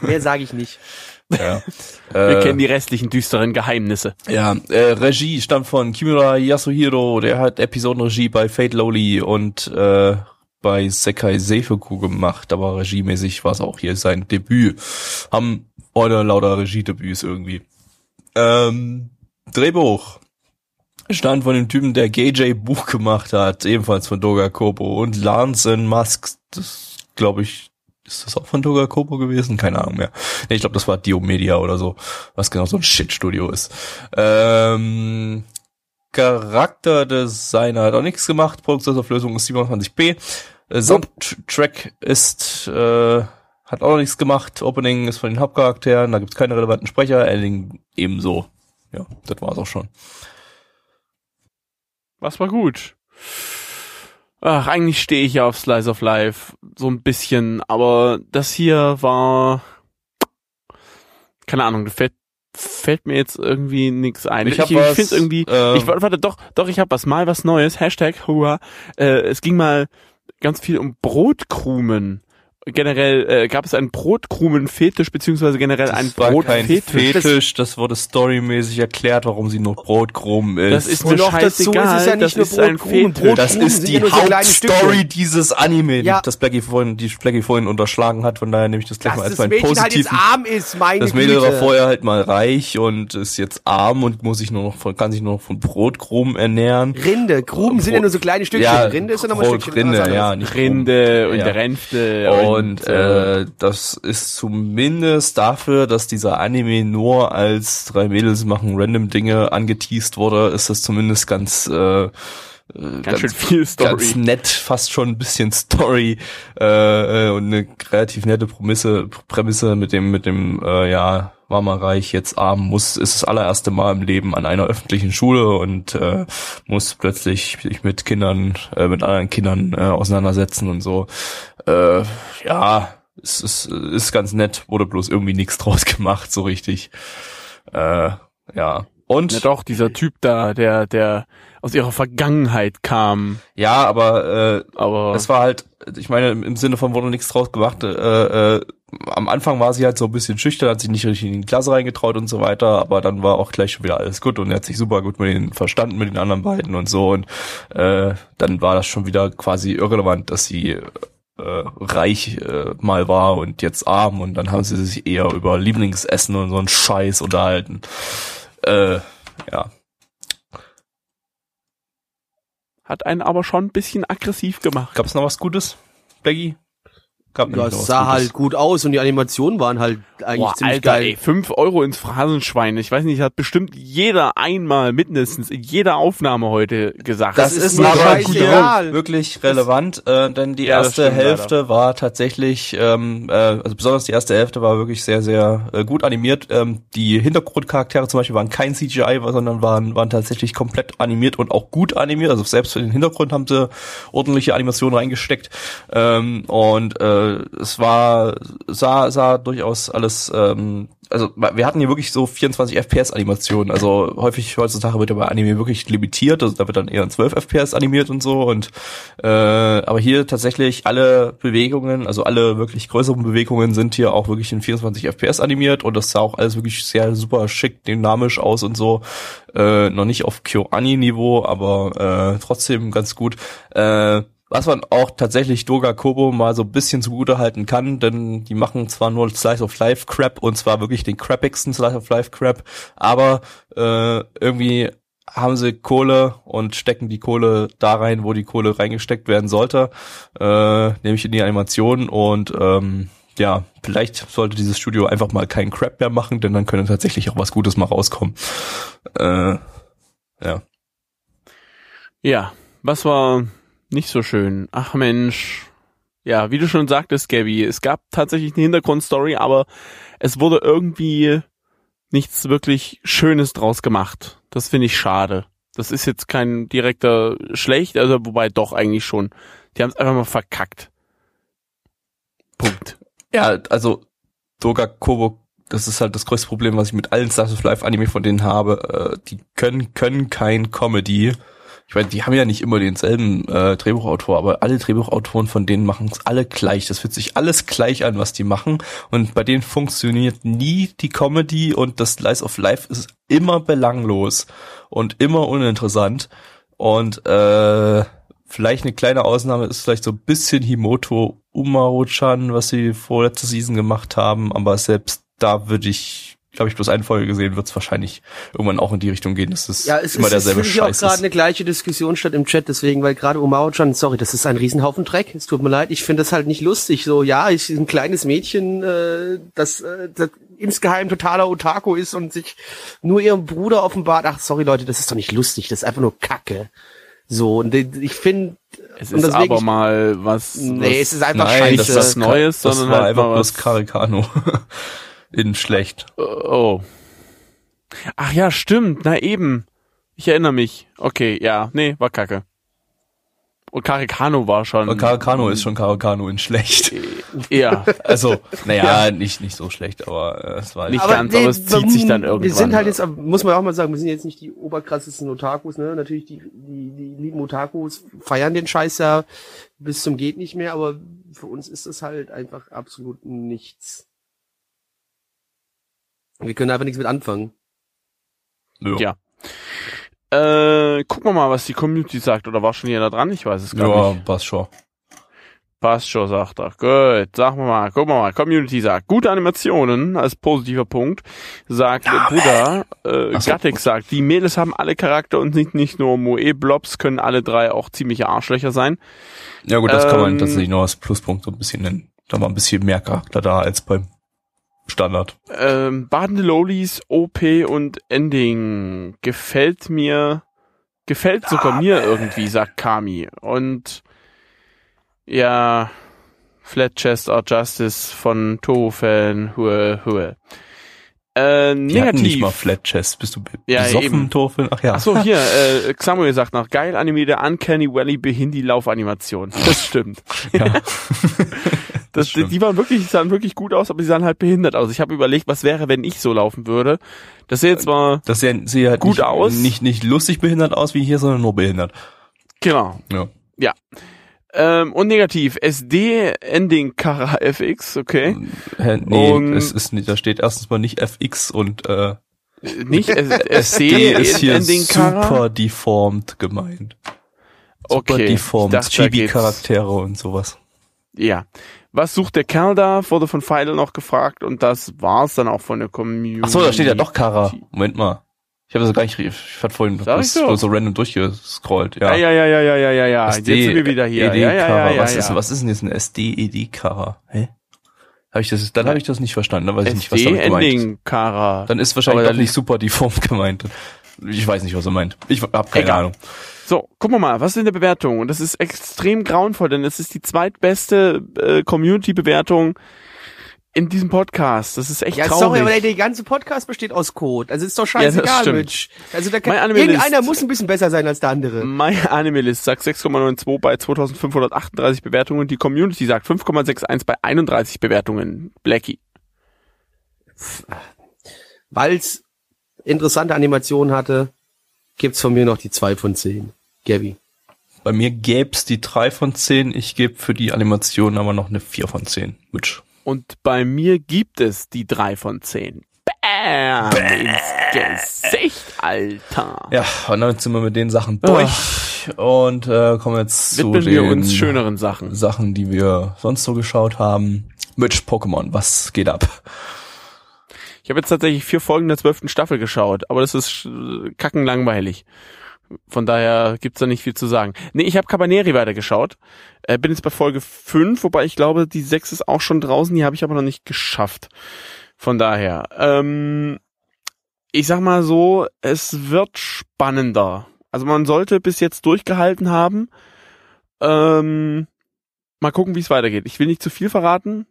Mehr sage ich nicht. Ja. Wir äh, kennen die restlichen düsteren Geheimnisse. ja, äh, Regie stammt von Kimura Yasuhiro, der hat Episodenregie bei Fate Lowly und äh, bei Sekai Seifuku gemacht, aber regiemäßig war es auch hier sein Debüt. Haben oder lauter Regiedebüts irgendwie. Ähm, Drehbuch stand von dem Typen, der GJ Buch gemacht hat, ebenfalls von Doga Kobo und Lance Musk, das glaube ich, ist das auch von Doga Kobo gewesen? Keine Ahnung mehr. Nee, ich glaube, das war Dio Media oder so, was genau so ein Shitstudio ist. Ähm, Charakterdesigner hat auch nichts gemacht, Produktionsauflösung ist 27p. Äh, Soundtrack ist, äh, hat auch noch nichts gemacht. Opening ist von den Hauptcharakteren, da gibt's keine relevanten Sprecher, Ending ebenso. Ja, das war's auch schon. Was war gut? Ach, eigentlich stehe ich ja auf Slice of Life. So ein bisschen, aber das hier war. Keine Ahnung, da fällt, mir jetzt irgendwie nichts ein. Ich Ich, ich, finde irgendwie. ähm, ich warte, doch, doch, ich habe was mal was Neues. Hashtag Hua. Äh, es ging mal ganz viel um Brotkrumen. Generell äh, gab es einen Brotkrumen-Fetisch beziehungsweise generell einen Das kein Brotfetisch. Fetisch, das wurde storymäßig erklärt, warum sie nur Brotkrumen ist. Das ist mir noch dazu scheißegal. ist es ja nicht das nur ist ein Brotkrumen, das ist die so Hauptstory Stückchen. dieses Anime, Ja. das Blackie vorhin, die Blackie vorhin unterschlagen hat, von daher nehme ich das gleich Dass mal als das mein Mädchen halt arm ist, meine das Mädel Güte. war vorher halt mal reich und ist jetzt arm und muss sich nur noch von, kann sich nur noch von Brotkrumen ernähren. Rinde, Gruben sind ja nur so kleine Stückchen. Ja, Rinde ist ja nochmal ein Stückchen. Rinde, ja, nicht. Rinde und Ja. Ränfte Und äh, das ist zumindest dafür, dass dieser Anime nur als drei Mädels machen random Dinge angeteased wurde, ist das zumindest ganz äh, ganz, schön viel Story. ganz nett, fast schon ein bisschen Story äh, äh, und eine relativ nette Prämisse, Prämisse mit dem mit dem äh, ja war mal reich, jetzt arm, muss ist das allererste Mal im Leben an einer öffentlichen Schule und äh, muss plötzlich sich mit Kindern, äh, mit anderen Kindern äh, auseinandersetzen und so. Äh, ja, es ist, ist ganz nett, wurde bloß irgendwie nichts draus gemacht, so richtig. Äh, ja. Und Ja doch, dieser Typ da, der, der aus ihrer Vergangenheit kam. ja, aber äh, Aber Es war halt, ich meine, im, Sinne von wurde nichts draus gemacht. Äh, äh, am Anfang war sie halt so ein bisschen schüchtern, hat sich nicht richtig in die Klasse reingetraut und so weiter, aber dann war auch gleich schon wieder alles gut und er hat sich super gut mit denen verstanden, mit den anderen beiden und so und äh, dann war das schon wieder quasi irrelevant, dass sie äh, reich äh, mal war und jetzt arm und dann haben sie sich eher über Lieblingsessen und so einen Scheiß unterhalten. Äh, ja. Hat einen aber schon ein bisschen aggressiv gemacht. Gab's noch was Gutes, Becky? Ja, es sah Gutes. halt gut aus und die Animationen waren halt eigentlich Boah, ziemlich Alter, geil. ey, fünf Euro ins Phrasenschwein. Ich weiß nicht, hat bestimmt jeder einmal mindestens in jeder Aufnahme heute gesagt. Das, ist ist, aber gut, wirklich relevant, äh, denn die Ja, das erste stimmt Hälfte war tatsächlich, ähm, äh, also besonders die erste Hälfte war wirklich sehr, sehr äh, gut animiert. Ähm, die Hintergrundcharaktere zum Beispiel waren kein CGI, sondern waren, waren tatsächlich komplett animiert und auch gut animiert. Also selbst für den Hintergrund haben sie ordentliche Animationen reingesteckt. Ähm, und äh, es war, sah, sah durchaus alles ähm, also wir hatten hier wirklich so 24 FPS Animationen. Also häufig heutzutage wird ja bei Anime wirklich limitiert, also da wird dann eher in 12 FPS animiert und so und äh, aber hier tatsächlich alle Bewegungen, also alle wirklich größeren Bewegungen sind hier auch wirklich in 24 FPS animiert und das sah auch alles wirklich sehr super schick, dynamisch aus und so. Äh, noch nicht auf KyoAni Niveau, aber äh, trotzdem ganz gut. Äh, was man auch tatsächlich Doga Kobo mal so ein bisschen zugute halten kann, denn die machen zwar nur Slice of Life Crap und zwar wirklich den crappigsten Slice of Life Crap, aber äh, irgendwie haben sie Kohle und stecken die Kohle da rein, wo die Kohle reingesteckt werden sollte, äh, nämlich in die Animation und ähm, ja, vielleicht sollte dieses Studio einfach mal keinen Crap mehr machen, denn dann könnte tatsächlich auch was Gutes mal rauskommen. Äh, ja. Ja, was war nicht so schön? Ach Mensch. Ja, wie du schon sagtest, Gabby, es gab tatsächlich eine Hintergrundstory, aber es wurde irgendwie nichts wirklich Schönes draus gemacht. Das finde ich schade. Das ist jetzt kein direkter schlecht, also wobei doch eigentlich schon. Die haben es einfach mal verkackt. Punkt. Ja, also Doga Kobo, das ist halt das größte Problem, was ich mit allen Slice of Life Anime von denen habe. Äh, die können können kein Comedy. Ich meine, die haben ja nicht immer denselben äh, Drehbuchautor, aber alle Drehbuchautoren von denen machen es alle gleich. Das fühlt sich alles gleich an, was die machen. Und bei denen funktioniert nie die Comedy und das Slice of Life ist immer belanglos und immer uninteressant. Und äh, vielleicht eine kleine Ausnahme ist vielleicht so ein bisschen Himoto Umaru-chan, was sie vorletzte Season gemacht haben, aber selbst da würde ich, glaube ich, bloß eine Folge gesehen, wird es wahrscheinlich irgendwann auch in die Richtung gehen, dass es Ja, es immer ist, es derselbe finde ich auch Scheiß gerade ist. eine gleiche Diskussion statt im Chat, deswegen, weil gerade Omao-chan, sorry, das ist ein Riesenhaufen Dreck, es tut mir leid, ich finde das halt nicht lustig, so, ja, ich ein kleines Mädchen, äh, das, äh, das insgeheim totaler Otaku ist und sich nur ihrem Bruder offenbart, ach, sorry Leute, das ist doch nicht lustig, das ist einfach nur Kacke. So, und ich finde, Es ist deswegen- aber mal was. nee, was es ist einfach Nein, das scheiße. war was Neues, das sondern war halt einfach mal bloß was- Karikano. In schlecht. Oh. Ach ja, stimmt. Na eben. Ich erinnere mich. Okay, ja. Nee, war kacke. Und Karikano war schon. Und Karikano ist schon Karikano in schlecht. Ja. Also, naja, nicht, nicht so schlecht, aber äh, es war Nicht ganz, aber es zieht sich dann irgendwann. Wir sind halt jetzt, muss man auch mal sagen, wir sind jetzt nicht die oberkrassesten Otakus, ne? Natürlich, die, die, die lieben Otakus feiern den Scheiß ja bis zum geht nicht mehr, aber für uns ist es halt einfach absolut nichts. Wir können einfach nichts mit anfangen. Ja. Äh, gucken wir mal, was die Community sagt. Oder war schon jeder dran? Ich weiß es gar Ja, nicht. passt schon. Passt schon, sagt er. Gut, sagen wir mal, gucken wir mal. Community sagt, gute Animationen als positiver Punkt. Sagt Buddha, äh, Ach so, Gattek gut. sagt, die Mädels haben alle Charakter und sind nicht nur Moe-Blobs, können alle drei auch ziemliche Arschlöcher sein. Ja gut, das kann man Ähm, tatsächlich noch als Pluspunkt so ein bisschen nennen. Da war ein bisschen mehr Charakter da als beim Standard. Ähm, Badende Lolis, OP und Ending gefällt mir, gefällt sogar mir irgendwie, sagt Kami. Und ja, Flat Chest or Justice von Toho-Fan, hue, hue. Äh, Die hatten nicht negativ. mal Flat Chest. Bist du Ja, besoffen. Torfin? Ach ja. Ach so, hier, äh, Samuel sagt noch, geil animierte Uncanny Valley Behindi-Laufanimation. Das stimmt. ja. Das, stimmt. die waren wirklich, sahen wirklich gut aus, aber die sahen halt behindert aus. Ich habe überlegt, was wäre, wenn ich so laufen würde. Das sehe jetzt zwar, Das sieht, sieht halt Gut nicht, aus. Nicht, nicht lustig behindert aus wie hier, sondern nur behindert. genau. Ja. Ähm, und negativ, SD-Ending Kara FX, okay. Hä, nee, Und- es ist nicht, da steht erstens mal nicht FX und äh, Nicht S- D ist hier SD-Ending Kara. super deformed gemeint. Super Okay, deformed, Chibi-Charaktere und sowas. Ja. Was sucht der Kerl da? Wurde von Feidel noch gefragt und das war's dann auch von der Community. Ach so, da steht ja doch Kara. Moment mal. Ich habe das gar nicht, ich hatte vorhin das doch. so random durchgescrollt. Ja. Ja, ja, ja, ja, ja, ja, ja. SD, Jetzt sind wir wieder hier. ED ja, ja, ja, ja, was, ja. Ist, was ist denn jetzt ein SD-ED-Kara? Hä? Hab ich das, dann habe ich das nicht verstanden. Dann weiß ich nicht, was damit gemeint ist. SD-Ending Kara. Dann ist wahrscheinlich nicht super deformed gemeint. Ich weiß nicht, was er meint. Ich habe keine. Ahnung. So, gucken wir mal, was ist in der Bewertung? Und das ist extrem grauenvoll, denn es ist die zweitbeste äh, Community-Bewertung in diesem Podcast. Das ist echt Ja, traurig. sorry, aber der, der ganze Podcast besteht aus Code. Also ist doch scheißegal, stimmt. Mitch. Also da kann, irgendeiner muss ein bisschen besser sein als der andere. My Animalist sagt 6,92 bei 2538 Bewertungen. Die Community sagt 5,61 bei 31 Bewertungen. Blackie. Weil's interessante Animationen hatte, gibt's von mir noch die zwei von zehn. Gabby. Bei mir gäb's die drei von zehn. Ich gebe für die Animation aber noch eine vier von zehn. Mitch. Und bei mir gibt es die 3 von 10. Bam! Ins Gesicht, Alter. Ja, und dann sind wir mit den Sachen durch und äh, kommen jetzt zu Widmen den wir uns schöneren Sachen. Sachen, die wir sonst so geschaut haben. Mitch Pokémon, was geht ab? Ich habe jetzt tatsächlich vier Folgen der zwölften Staffel geschaut, aber das ist äh, kackenlangweilig. Von daher gibt's da nicht viel zu sagen. Nee, ich habe Cabaneri weitergeschaut. Äh, bin jetzt bei Folge 5, wobei ich glaube, die 6 ist auch schon draußen, die habe ich aber noch nicht geschafft. Von daher, ähm, ich sag mal so, es wird spannender. Also man sollte bis jetzt durchgehalten haben. Ähm, mal gucken, wie es weitergeht. Ich will nicht zu viel verraten.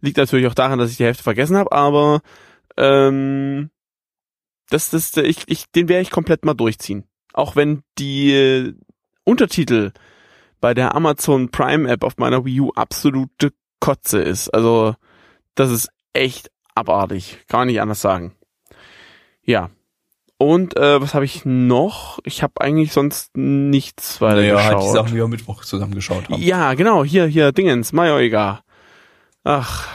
Liegt natürlich auch daran, dass ich die Hälfte vergessen habe, aber ähm, das, das, ich, ich, den werde ich komplett mal durchziehen. Auch wenn die äh, Untertitel bei der Amazon Prime App auf meiner Wii U absolute Kotze ist. Also das ist echt abartig, kann man nicht anders sagen. Ja. Und äh, was habe ich noch? Ich habe eigentlich sonst nichts weiter Naja, halt die geschaut. Sachen, die wir am Mittwoch zusammen geschaut haben. Ja, genau, hier, hier, Dingens, Majoiga. Ach,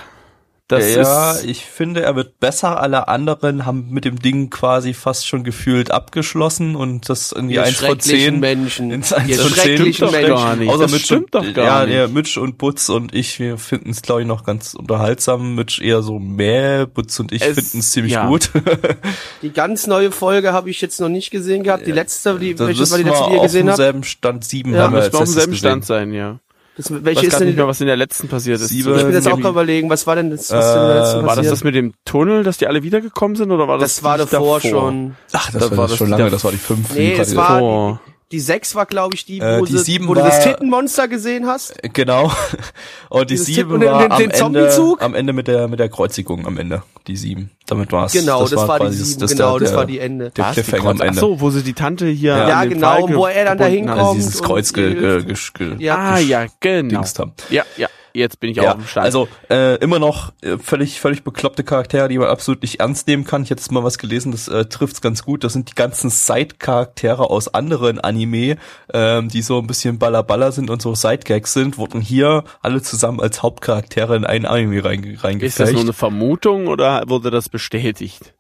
das ja, ist. ich finde, er wird besser. Alle anderen haben mit dem Ding quasi fast schon gefühlt abgeschlossen und das irgendwie Ihr eins von schrecklichen zehn. Menschen. Ins eins Ihr von zehn. schrecklichen Stimmt doch Menschen. gar nicht. Außer das Mitch stimmt und, doch gar ja, nicht. Der Mitch und Butz und ich, wir finden es, glaube ich, noch ganz unterhaltsam. Mitch eher so mäh, Butz und ich finden es ziemlich ja. gut. Die ganz neue Folge habe ich jetzt noch nicht gesehen gehabt. Die letzte, die, Das welches war die letzte, wir die ihr auf gesehen habt? demselben Stand sieben Ja, haben wir müssen als wir auf demselben. Stand sein, ja. Das, Ich welche weiß ist gar denn nicht mehr, was in der letzten passiert ist. Sieben- Ich bin jetzt auch Irgendwie- überlegen, was war denn das, was denn in der letzten Äh, war das passiert? das mit dem Tunnel, dass die alle wiedergekommen sind, oder war das das war nicht davor, schon. Ach, das, Das war, war das schon die lange, da- das war die fünf. Nee, die es war Davor. Die, die sechs war, glaube ich, die, Äh, wo, die sie, sieben wo du das war- Tittenmonster gesehen hast. Genau. Und die Dieses sieben Tipp und den- war den- am den Ende, Zombiezug? am Ende mit der, mit der Kreuzigung am Ende. Die sieben. Damit war's. Genau, das, war, die quasi sieben, das- genau, der, das war die Ende. Der? Die Cliffhanger am Kreuz- Ach Ende. so, wo sie die Tante hier Ja. an Ja, den genau, wo er dann dahin hat. Also kommt. dieses Kreuz ge, die- ge, ge, ge Ja. Ah, ja, genau. Dingst haben. Ja, ja. Jetzt bin ich auch Ja, auf dem Stand. also äh, immer noch äh, völlig völlig bekloppte Charaktere, die man absolut nicht ernst nehmen kann. Ich hätte jetzt mal was gelesen, das äh, trifft's ganz gut. Das sind die ganzen Side-Charaktere aus anderen Anime, ähm, die so ein bisschen ballerballer sind und so Sidegags sind, wurden hier alle zusammen als Hauptcharaktere in einen Anime reinge ist das nur eine Vermutung oder wurde das bestätigt?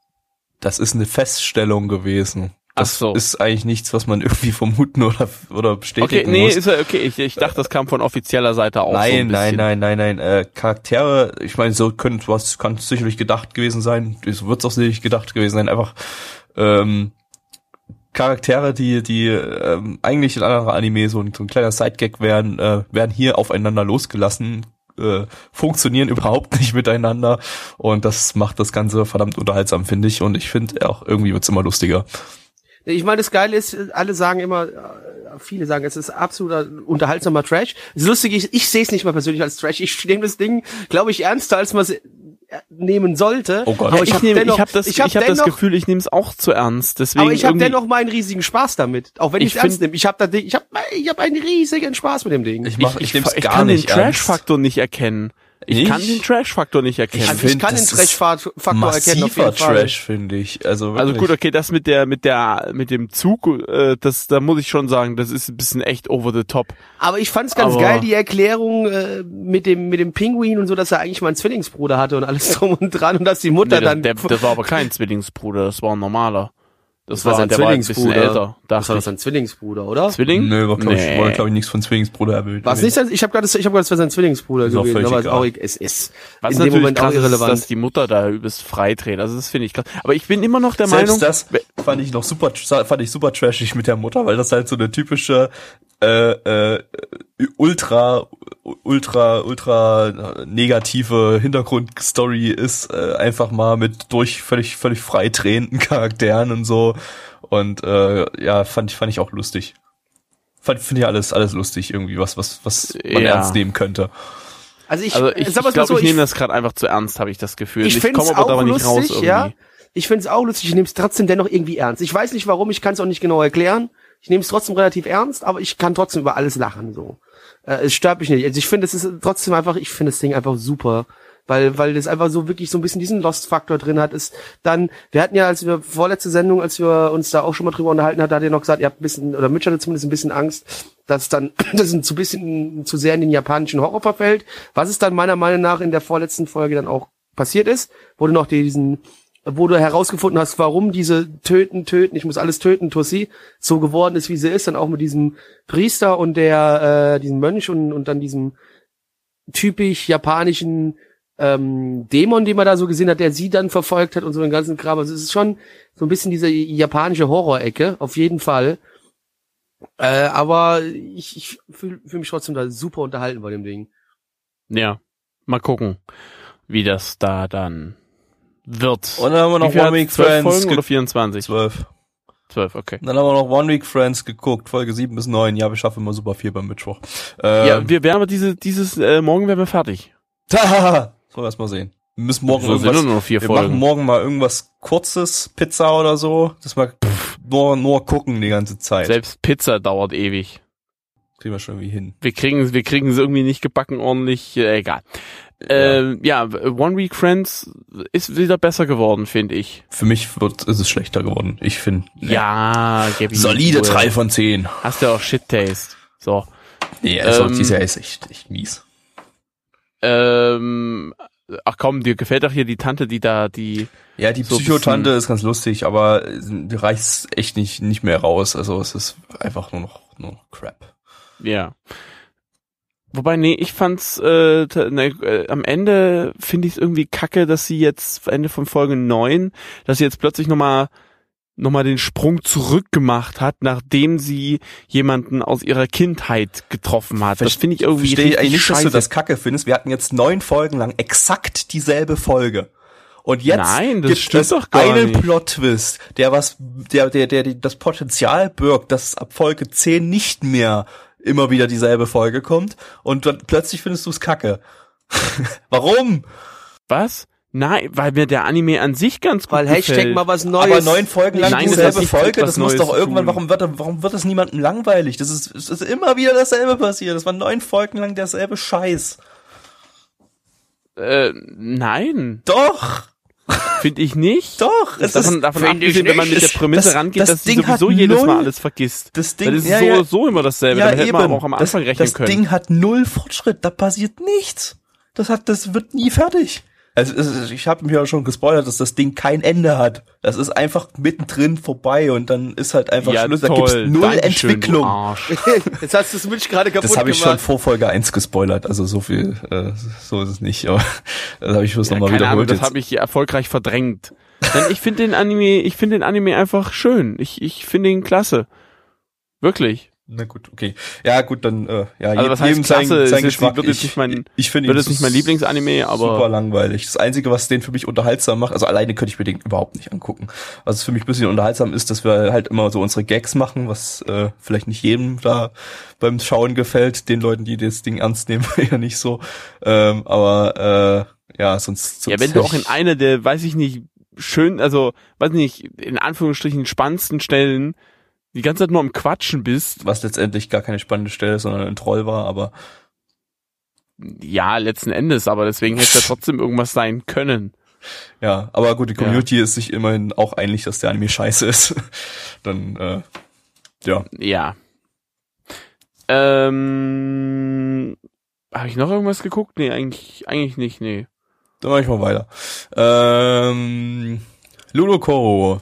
das ist eine Feststellung gewesen. Das Ach so. ist eigentlich nichts, was man irgendwie vermuten oder oder bestätigen Okay, nee, muss. ist ja okay. Ich, ich dachte, das kam von offizieller Seite auch. so Nein, ein nein, nein, nein, nein. Äh, Charaktere, ich meine, so könnte was kann sicherlich gedacht gewesen sein. Es wird auch sicherlich gedacht gewesen sein. Einfach ähm, Charaktere, die die ähm, eigentlich in anderen Anime so ein, so ein kleiner Sidegag wären, äh, werden hier aufeinander losgelassen, äh, funktionieren überhaupt nicht miteinander und das macht das Ganze verdammt unterhaltsam, finde ich. Und ich finde auch irgendwie wird's immer lustiger. Ich meine, das Geile ist, alle sagen immer, äh, viele sagen, es ist absoluter unterhaltsamer Trash. Das Lustige ist, ich sehe es nicht mal persönlich als Trash. Ich nehme das Ding, glaube ich, ernster, als man es äh, nehmen sollte. Oh Gott. Aber ich ich habe dennoch, ich habe das, ich ich hab hab das Gefühl, ich nehme es auch zu ernst. Deswegen aber ich habe dennoch meinen riesigen Spaß damit, auch wenn ich Ich es ernst nehme. Ich habe da, ich habe, ich habe einen riesigen Spaß mit dem Ding. Ich mach, ich, ich, nehm's ich gar kann nicht den. Trash-Faktor nicht erkennen. Ich Nicht? kann den Trash-Faktor nicht erkennen. also ich find, kann den Trash-Faktor erkennen auf jeden Massiver Fall. Trash, finde ich. Also, Also wirklich. gut, okay, das mit der, mit der, mit dem Zug, äh, das, da muss ich schon sagen, das ist ein bisschen echt over the top. Aber ich fand's ganz Aber- geil, die Erklärung äh, mit dem mit dem Pinguin und so, dass er eigentlich mal einen Zwillingsbruder hatte und alles drum und dran und dass die Mutter Nee, dann der, der, das war aber kein Zwillingsbruder, das war ein normaler. Das, war war, sein der war ein bisschen Zwillingsbruder. älter. das war doch sein Zwillingsbruder, oder? ich. Zwilling? Nö, war, glaub ich, Nee. war, glaub ich, nichts von Zwillingsbruder erbildet. Was nicht sein, ich habe gerade ich habe gerade es war sein Zwillingsbruder Ist gewesen, völlig aber ist egal. auch es ist Was in dem Moment auch krass ist, irrelevant. dass die Mutter da übelst freidreht. Also das finde ich krass. Aber ich bin immer noch der Selbst Meinung, das fand ich noch super, fand ich super trashig mit der Mutter, weil das halt so eine typische äh, äh, ultra, ultra, ultra negative Hintergrundstory ist, äh, einfach mal mit durch völlig, völlig frei drehenden Charakteren und so. Und äh, ja, fand ich, fand ich auch lustig. Fand, finde ich alles, alles lustig irgendwie, was, was, was man Ja. ernst nehmen könnte. also ich, also ich, ich mal's glaube, so, ich nehme das gerade einfach zu ernst, habe ich das Gefühl. ich ich finde komme es aber auch da nicht raus lustig, irgendwie. ja. Ich finde es auch lustig, ich nehme es trotzdem dennoch irgendwie ernst. Ich weiß nicht warum, ich kann es auch nicht genau erklären. Ich nehme es trotzdem relativ ernst, aber ich kann trotzdem über alles lachen so. Äh, es stört mich nicht. Also ich finde, es ist trotzdem einfach, ich finde das Ding einfach super. Weil, weil das einfach so wirklich so ein bisschen diesen Lost-Faktor drin hat, ist dann, wir hatten ja, als wir vorletzte Sendung, als wir uns da auch schon mal drüber unterhalten hat, da hat ihr noch gesagt, ihr habt ein bisschen, oder Mitch hatte zumindest ein bisschen Angst, dass dann, das ein zu bisschen zu sehr in den japanischen Horror verfällt. Was ist dann meiner Meinung nach in der vorletzten Folge dann auch passiert ist, du noch diesen, wo du herausgefunden hast, warum diese töten, töten, ich muss alles töten, Tussi, so geworden ist, wie sie ist, dann auch mit diesem Priester und der, äh, diesem Mönch und, und dann diesem typisch japanischen ähm, Dämon, den man da so gesehen hat, der sie dann verfolgt hat und so den ganzen Kram. Also es ist schon so ein bisschen diese japanische Horrorecke, auf jeden Fall. Äh, aber ich, ich fühle fühl mich trotzdem da super unterhalten bei dem Ding. Ja, mal gucken, wie das da dann wird. Und dann haben wir noch One? Week 12 Friends Folgen ge- oder 24? 12. 12, okay. Dann haben wir noch One Week Friends geguckt, Folge 7 bis 9. Ja, wir schaffen immer super viel beim Mittwoch. Ähm, ja, wir werden aber diese, dieses, äh, morgen werden wir fertig. Sollen wir erst mal sehen. Wir müssen morgen So irgendwas, nur noch vier wir machen morgen mal irgendwas kurzes, Pizza oder so, dass wir nur, nur gucken die ganze Zeit. Selbst Pizza dauert ewig. Kriegen wir schon irgendwie hin. Wir kriegen, wir kriegen es irgendwie nicht gebacken ordentlich, äh, egal. Ähm, ja, One Week Friends ist wieder besser geworden, finde ich. Für mich wird, ist es schlechter geworden. Ich finde. Ja, Gabi. Solide du, 3 von 10. Hast ja auch Shit Taste. So. Nee, also Ähm, Jahr ist echt, echt mies. Ähm, ach komm, dir gefällt doch hier die Tante, die da, die, Ja, die so Psychotante ist ganz lustig, aber die reicht echt nicht, nicht mehr raus. Also es ist einfach nur noch, nur noch Crap. ja. Wobei, nee, ich fand's, äh, ne, äh, am Ende finde ich es irgendwie kacke, dass sie jetzt, Ende von Folge 9, dass sie jetzt plötzlich nochmal noch mal den Sprung zurück gemacht hat, nachdem sie jemanden aus ihrer Kindheit getroffen hat. Das finde ich irgendwie Verstehe ich richtig eigentlich nicht, dass scheiße. du das kacke findest. Wir hatten jetzt neun Folgen lang exakt dieselbe Folge. Und jetzt Nein, das gibt stimmt es doch gar einen. Plot-Twist, der was, der, der, der, der das Potenzial birgt, dass ab Folge 10 nicht mehr immer wieder dieselbe Folge kommt und dann plötzlich findest du es kacke. Warum? Was? Nein, weil mir der Anime an sich ganz gut Weil Hashtag gefällt. mal was Neues. Aber neun Folgen lang Nein, das dieselbe Folge, das muss Neues doch irgendwann, warum wird, warum wird das niemandem langweilig? Das ist, es ist immer wieder dasselbe passiert. Das war neun Folgen lang derselbe Scheiß. Äh, nein, Doch, finde ich nicht. doch. Es davon ist, davon abgesehen, wenn man mit der Prämisse Das- rangeht, das dass Ding sie sowieso jedes Mal alles vergisst. das Ding, das ist ja, so, ja. so immer dasselbe. Dann hätte man auch am das, Anfang rechnen das können. Ding hat null Fortschritt, da passiert nichts. Das hat, das wird nie fertig. Also es ist, ich habe mir ja schon gespoilert, dass das Ding kein Ende hat. Das ist einfach mittendrin vorbei und dann ist halt einfach ja, Schluss. Da toll. gibt's null Dankeschön, Entwicklung. Du Arsch. Jetzt hast du es mich gerade kaputt Das habe ich schon gemacht. vor Folge 1 gespoilert, also so viel, äh, so ist es nicht, aber das habe ich bloß Ja, nochmal keine Ahnung, wiederholt. das habe ich erfolgreich verdrängt. Denn ich finde den Anime, ich finde den Anime einfach schön. Ich, ich finde ihn klasse. Wirklich. Na gut, okay. Ja, gut, dann, äh, ja, Also was jedem heißt klasse? sein, Ist sein Geschmack. wird ich, nicht mein- ich finde es nicht mein Lieblingsanime, aber super langweilig. Das Einzige, was den für mich unterhaltsam macht, also alleine könnte ich mir den überhaupt nicht angucken. Was es für mich ein bisschen unterhaltsam ist, dass wir halt immer so unsere Gags machen, was äh, vielleicht nicht jedem da beim Schauen gefällt, den Leuten, die das Ding ernst nehmen, ja nicht so. Ähm, aber äh, ja, sonst, sonst ja, wenn du auch in einer der, weiß ich nicht, schön, also, weiß nicht, in Anführungsstrichen spannendsten Stellen die ganze Zeit nur am Quatschen bist, was letztendlich gar keine spannende Stelle, ist, sondern ein Troll war, aber ja, letzten Endes, aber deswegen hätte es ja trotzdem irgendwas sein können. ja, aber gut, die Community ist sich immerhin auch einig, dass der Anime scheiße ist. Dann äh, ja, Ja. Ähm, habe ich noch irgendwas geguckt? Nee, eigentlich, eigentlich nicht, nee. Dann mach ich mal weiter. Ähm, Ludoko.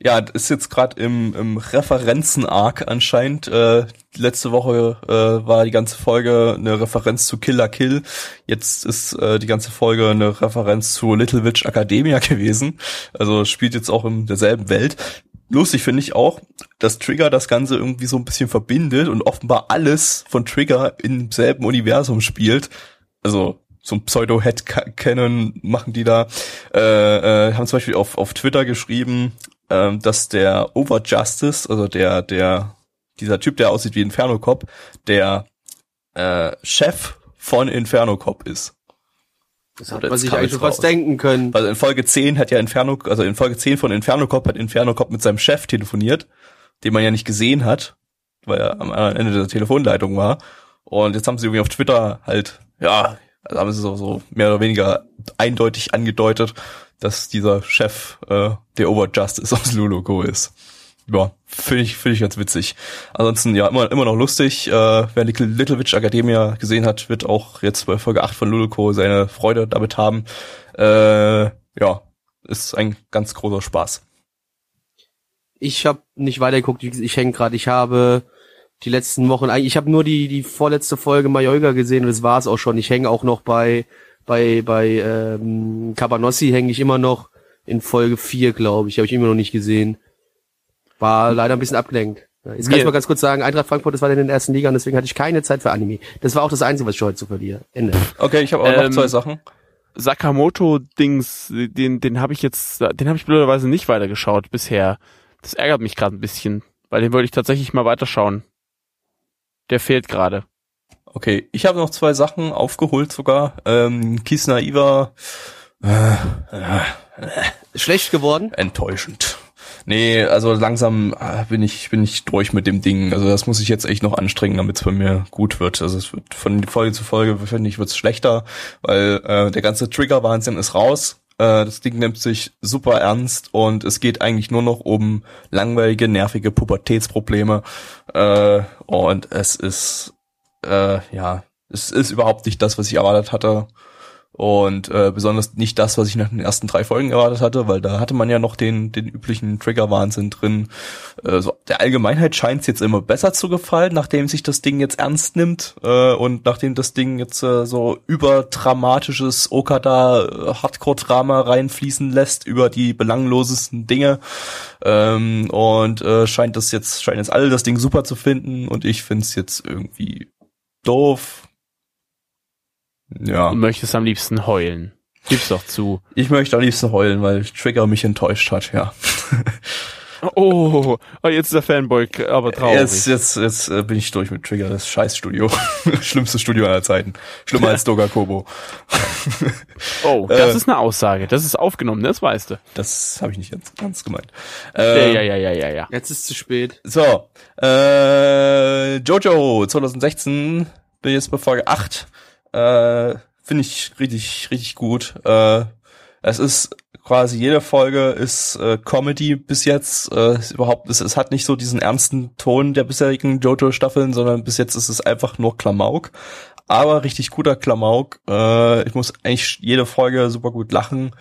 Ja, ist jetzt gerade im, im Referenzen-Arc anscheinend. Äh, letzte Woche äh, war die ganze Folge eine Referenz zu Killer Kill. Jetzt ist äh, die ganze Folge eine Referenz zu Little Witch Academia gewesen. Also spielt jetzt auch in derselben Welt. Lustig finde ich auch, dass Trigger das Ganze irgendwie so ein bisschen verbindet und offenbar alles von Trigger im selben Universum spielt. Also so ein Pseudo-Head-Canon machen die da. Äh, äh, haben zum Beispiel auf, auf Twitter geschrieben, ähm, dass der Overjustice, also der, der, dieser Typ, der aussieht wie Inferno Cop, der äh, Chef von Inferno Cop ist. Das hat Oder man sich eigentlich schon fast denken können. Also in Folge 10 hat ja Inferno, also in Folge 10 von Inferno Cop hat Inferno Cop mit seinem Chef telefoniert, den man ja nicht gesehen hat, weil er am Ende der Telefonleitung war. Und jetzt haben sie irgendwie auf Twitter halt, ja, also haben sie so, so mehr oder weniger eindeutig angedeutet, dass dieser Chef äh, der Overjustice aus Luluko ist. Ja, finde ich, finde ich ganz witzig. Ansonsten, ja, immer, immer noch lustig. Äh, wer Little, Little Witch Academia gesehen hat, wird auch jetzt bei Folge 8 von Luluko seine Freude damit haben. Äh, ja, ist ein ganz großer Spaß. Ich habe nicht weitergeguckt, ich, hänge gerade. Ich habe die letzten Wochen, ich habe nur die die vorletzte Folge Mallorca gesehen und das war's auch schon. Ich hänge auch noch bei bei bei ähm, Cabanossi hänge ich immer noch in Folge 4, glaube ich, habe ich immer noch nicht gesehen. War leider ein bisschen abgelenkt. Jetzt kann Mir- ich mal ganz kurz sagen, Eintracht Frankfurt, das war in der ersten Liga und deswegen hatte ich keine Zeit für Anime. Das war auch das Einzige, was ich heute zu verliere. Ende. Okay, ich habe auch noch Ähm, zwei Sachen. Sakamoto-Dings, den, den habe ich jetzt, den habe ich blöderweise nicht weitergeschaut bisher. Das ärgert mich gerade ein bisschen, weil den wollte ich tatsächlich mal weiterschauen. Der fehlt gerade. Okay, ich habe noch zwei Sachen aufgeholt sogar. Ähm, Kisna Iva, äh, äh, Schlecht geworden? enttäuschend. Nee, also langsam äh, bin ich bin ich durch mit dem Ding. Also das muss ich jetzt echt noch anstrengen, damit es bei mir gut wird. Also es wird von Folge zu Folge finde ich wird's schlechter, weil äh, der ganze Trigger Wahnsinn ist raus. Äh, das Ding nimmt sich super ernst und es geht eigentlich nur noch um langweilige, nervige Pubertätsprobleme. Äh, und es ist äh, ja, es ist überhaupt nicht das, was ich erwartet hatte. Und äh, besonders nicht das, was ich nach den ersten drei Folgen erwartet hatte, weil da hatte man ja noch den, den üblichen Trigger-Wahnsinn drin. Äh, so, der Allgemeinheit scheint es jetzt immer besser zu gefallen, nachdem sich das Ding jetzt ernst nimmt äh, und nachdem das Ding jetzt äh, so überdramatisches Okada-Hardcore-Drama reinfließen lässt über die belanglosesten Dinge. Ähm, und äh, scheint das jetzt, scheinen jetzt alle das Ding super zu finden und ich find's jetzt irgendwie doof. Ja. Und möchtest am liebsten heulen. Gib's doch zu. Ich möchte am liebsten heulen, weil Trigger mich enttäuscht hat, ja. Oh, oh jetzt ist der Fanboy aber traurig. Jetzt, jetzt, jetzt äh, bin ich durch mit Trigger, das Scheißstudio. Schlimmste Studio aller Zeiten. Schlimmer als Doga Kobo. oh, das äh, ist eine Aussage. Das ist aufgenommen, das weißt du. Das habe ich nicht ganz, ganz gemeint. Ja, Äh, ja, ja, ja, ja, ja. Jetzt ist zu spät. So, äh, Jojo 2016 bin jetzt bei Folge 8. Äh, finde ich richtig, richtig gut. Äh, es ist quasi jede Folge ist äh, Comedy bis jetzt. Äh, überhaupt, es, es hat nicht so diesen ernsten Ton der bisherigen JoJo-Staffeln, sondern bis jetzt ist es einfach nur Klamauk. Aber richtig guter Klamauk. Äh, ich muss eigentlich jede Folge super gut lachen.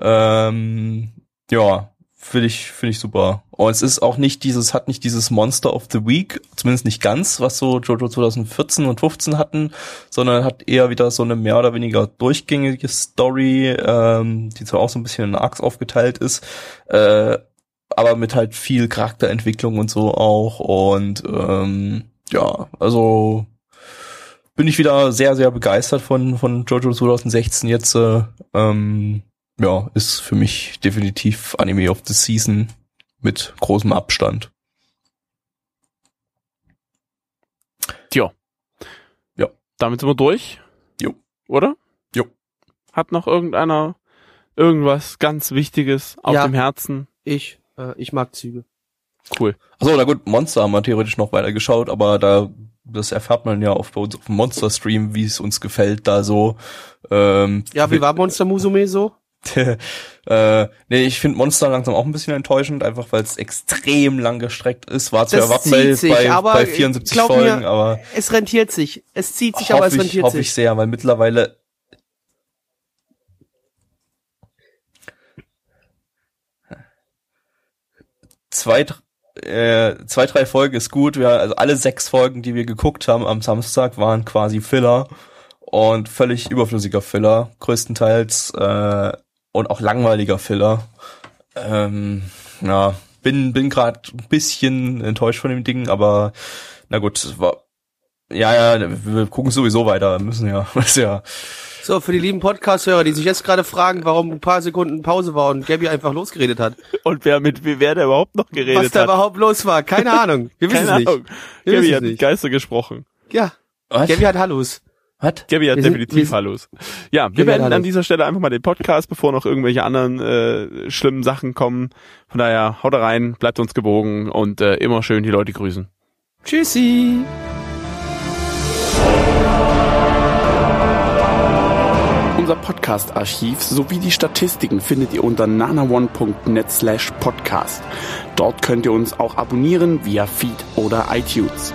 Ähm, ja, Finde ich, finde ich super. Und es ist auch nicht dieses, hat nicht dieses Monster of the Week, zumindest nicht ganz, was so Jojo 2014 und 15 hatten, sondern hat eher wieder so eine mehr oder weniger durchgängige Story, ähm, die zwar auch so ein bisschen in Arcs aufgeteilt ist, äh, aber mit halt viel Charakterentwicklung und so auch. Und ähm, ja, also bin ich wieder sehr, sehr begeistert von, von Jojo 2016 jetzt. Äh, ähm, ja, ist für mich definitiv Anime of the Season mit großem Abstand. Tja. Ja. Damit sind wir durch. Jo. Oder? Jo. Hat noch irgendeiner irgendwas ganz Wichtiges auf Ja. dem Herzen? Ich, äh, ich mag Züge. Cool. Achso, na gut, Monster haben wir theoretisch noch weiter geschaut, aber da, das erfährt man ja auf, bei uns auf dem Monster-Stream, wie es uns gefällt, da so. Ähm, Ja, wie war Monster Musume so? äh, nee, ich finde Monster langsam auch ein bisschen enttäuschend, einfach weil es extrem lang gestreckt ist. War zu Das erwarten bei, sich, bei, bei äh, 74 glaub Folgen, mir, aber Es rentiert sich. Es zieht sich, aber es ich, rentiert hoffe ich sich. sehr, weil mittlerweile zwei, äh, zwei, drei Folgen ist gut. Wir, also alle sechs Folgen, die wir geguckt haben am Samstag, waren quasi Filler und völlig überflüssiger Filler, größtenteils äh, und auch langweiliger Filler. Ähm, ja, bin bin gerade ein bisschen enttäuscht von dem Ding, aber na gut, war ja, ja, wir gucken sowieso weiter, müssen ja, ist ja. So, für die lieben Podcast-Hörer, die sich jetzt gerade fragen, warum ein paar Sekunden Pause war und Gabby einfach losgeredet hat. Und wer mit wer da überhaupt noch geredet Was da hat? überhaupt los war, keine Ahnung. Wir wissen Keine es Ahnung. nicht. Wir Gabby hat nicht. Geister gesprochen. Ja, Was? Gabby hat Hallos. Was? Gabby hat Wir sind- definitiv wir- Hallos. Ja, wir beenden an Hallos. dieser Stelle einfach mal den Podcast, bevor noch irgendwelche anderen äh, schlimmen Sachen kommen. Von daher, haut rein, bleibt uns gewogen und äh, immer schön die Leute grüßen. Tschüssi. Unser Podcast-Archiv sowie die Statistiken findet ihr unter nanaone.net slash podcast. Dort könnt ihr uns auch abonnieren via Feed oder iTunes.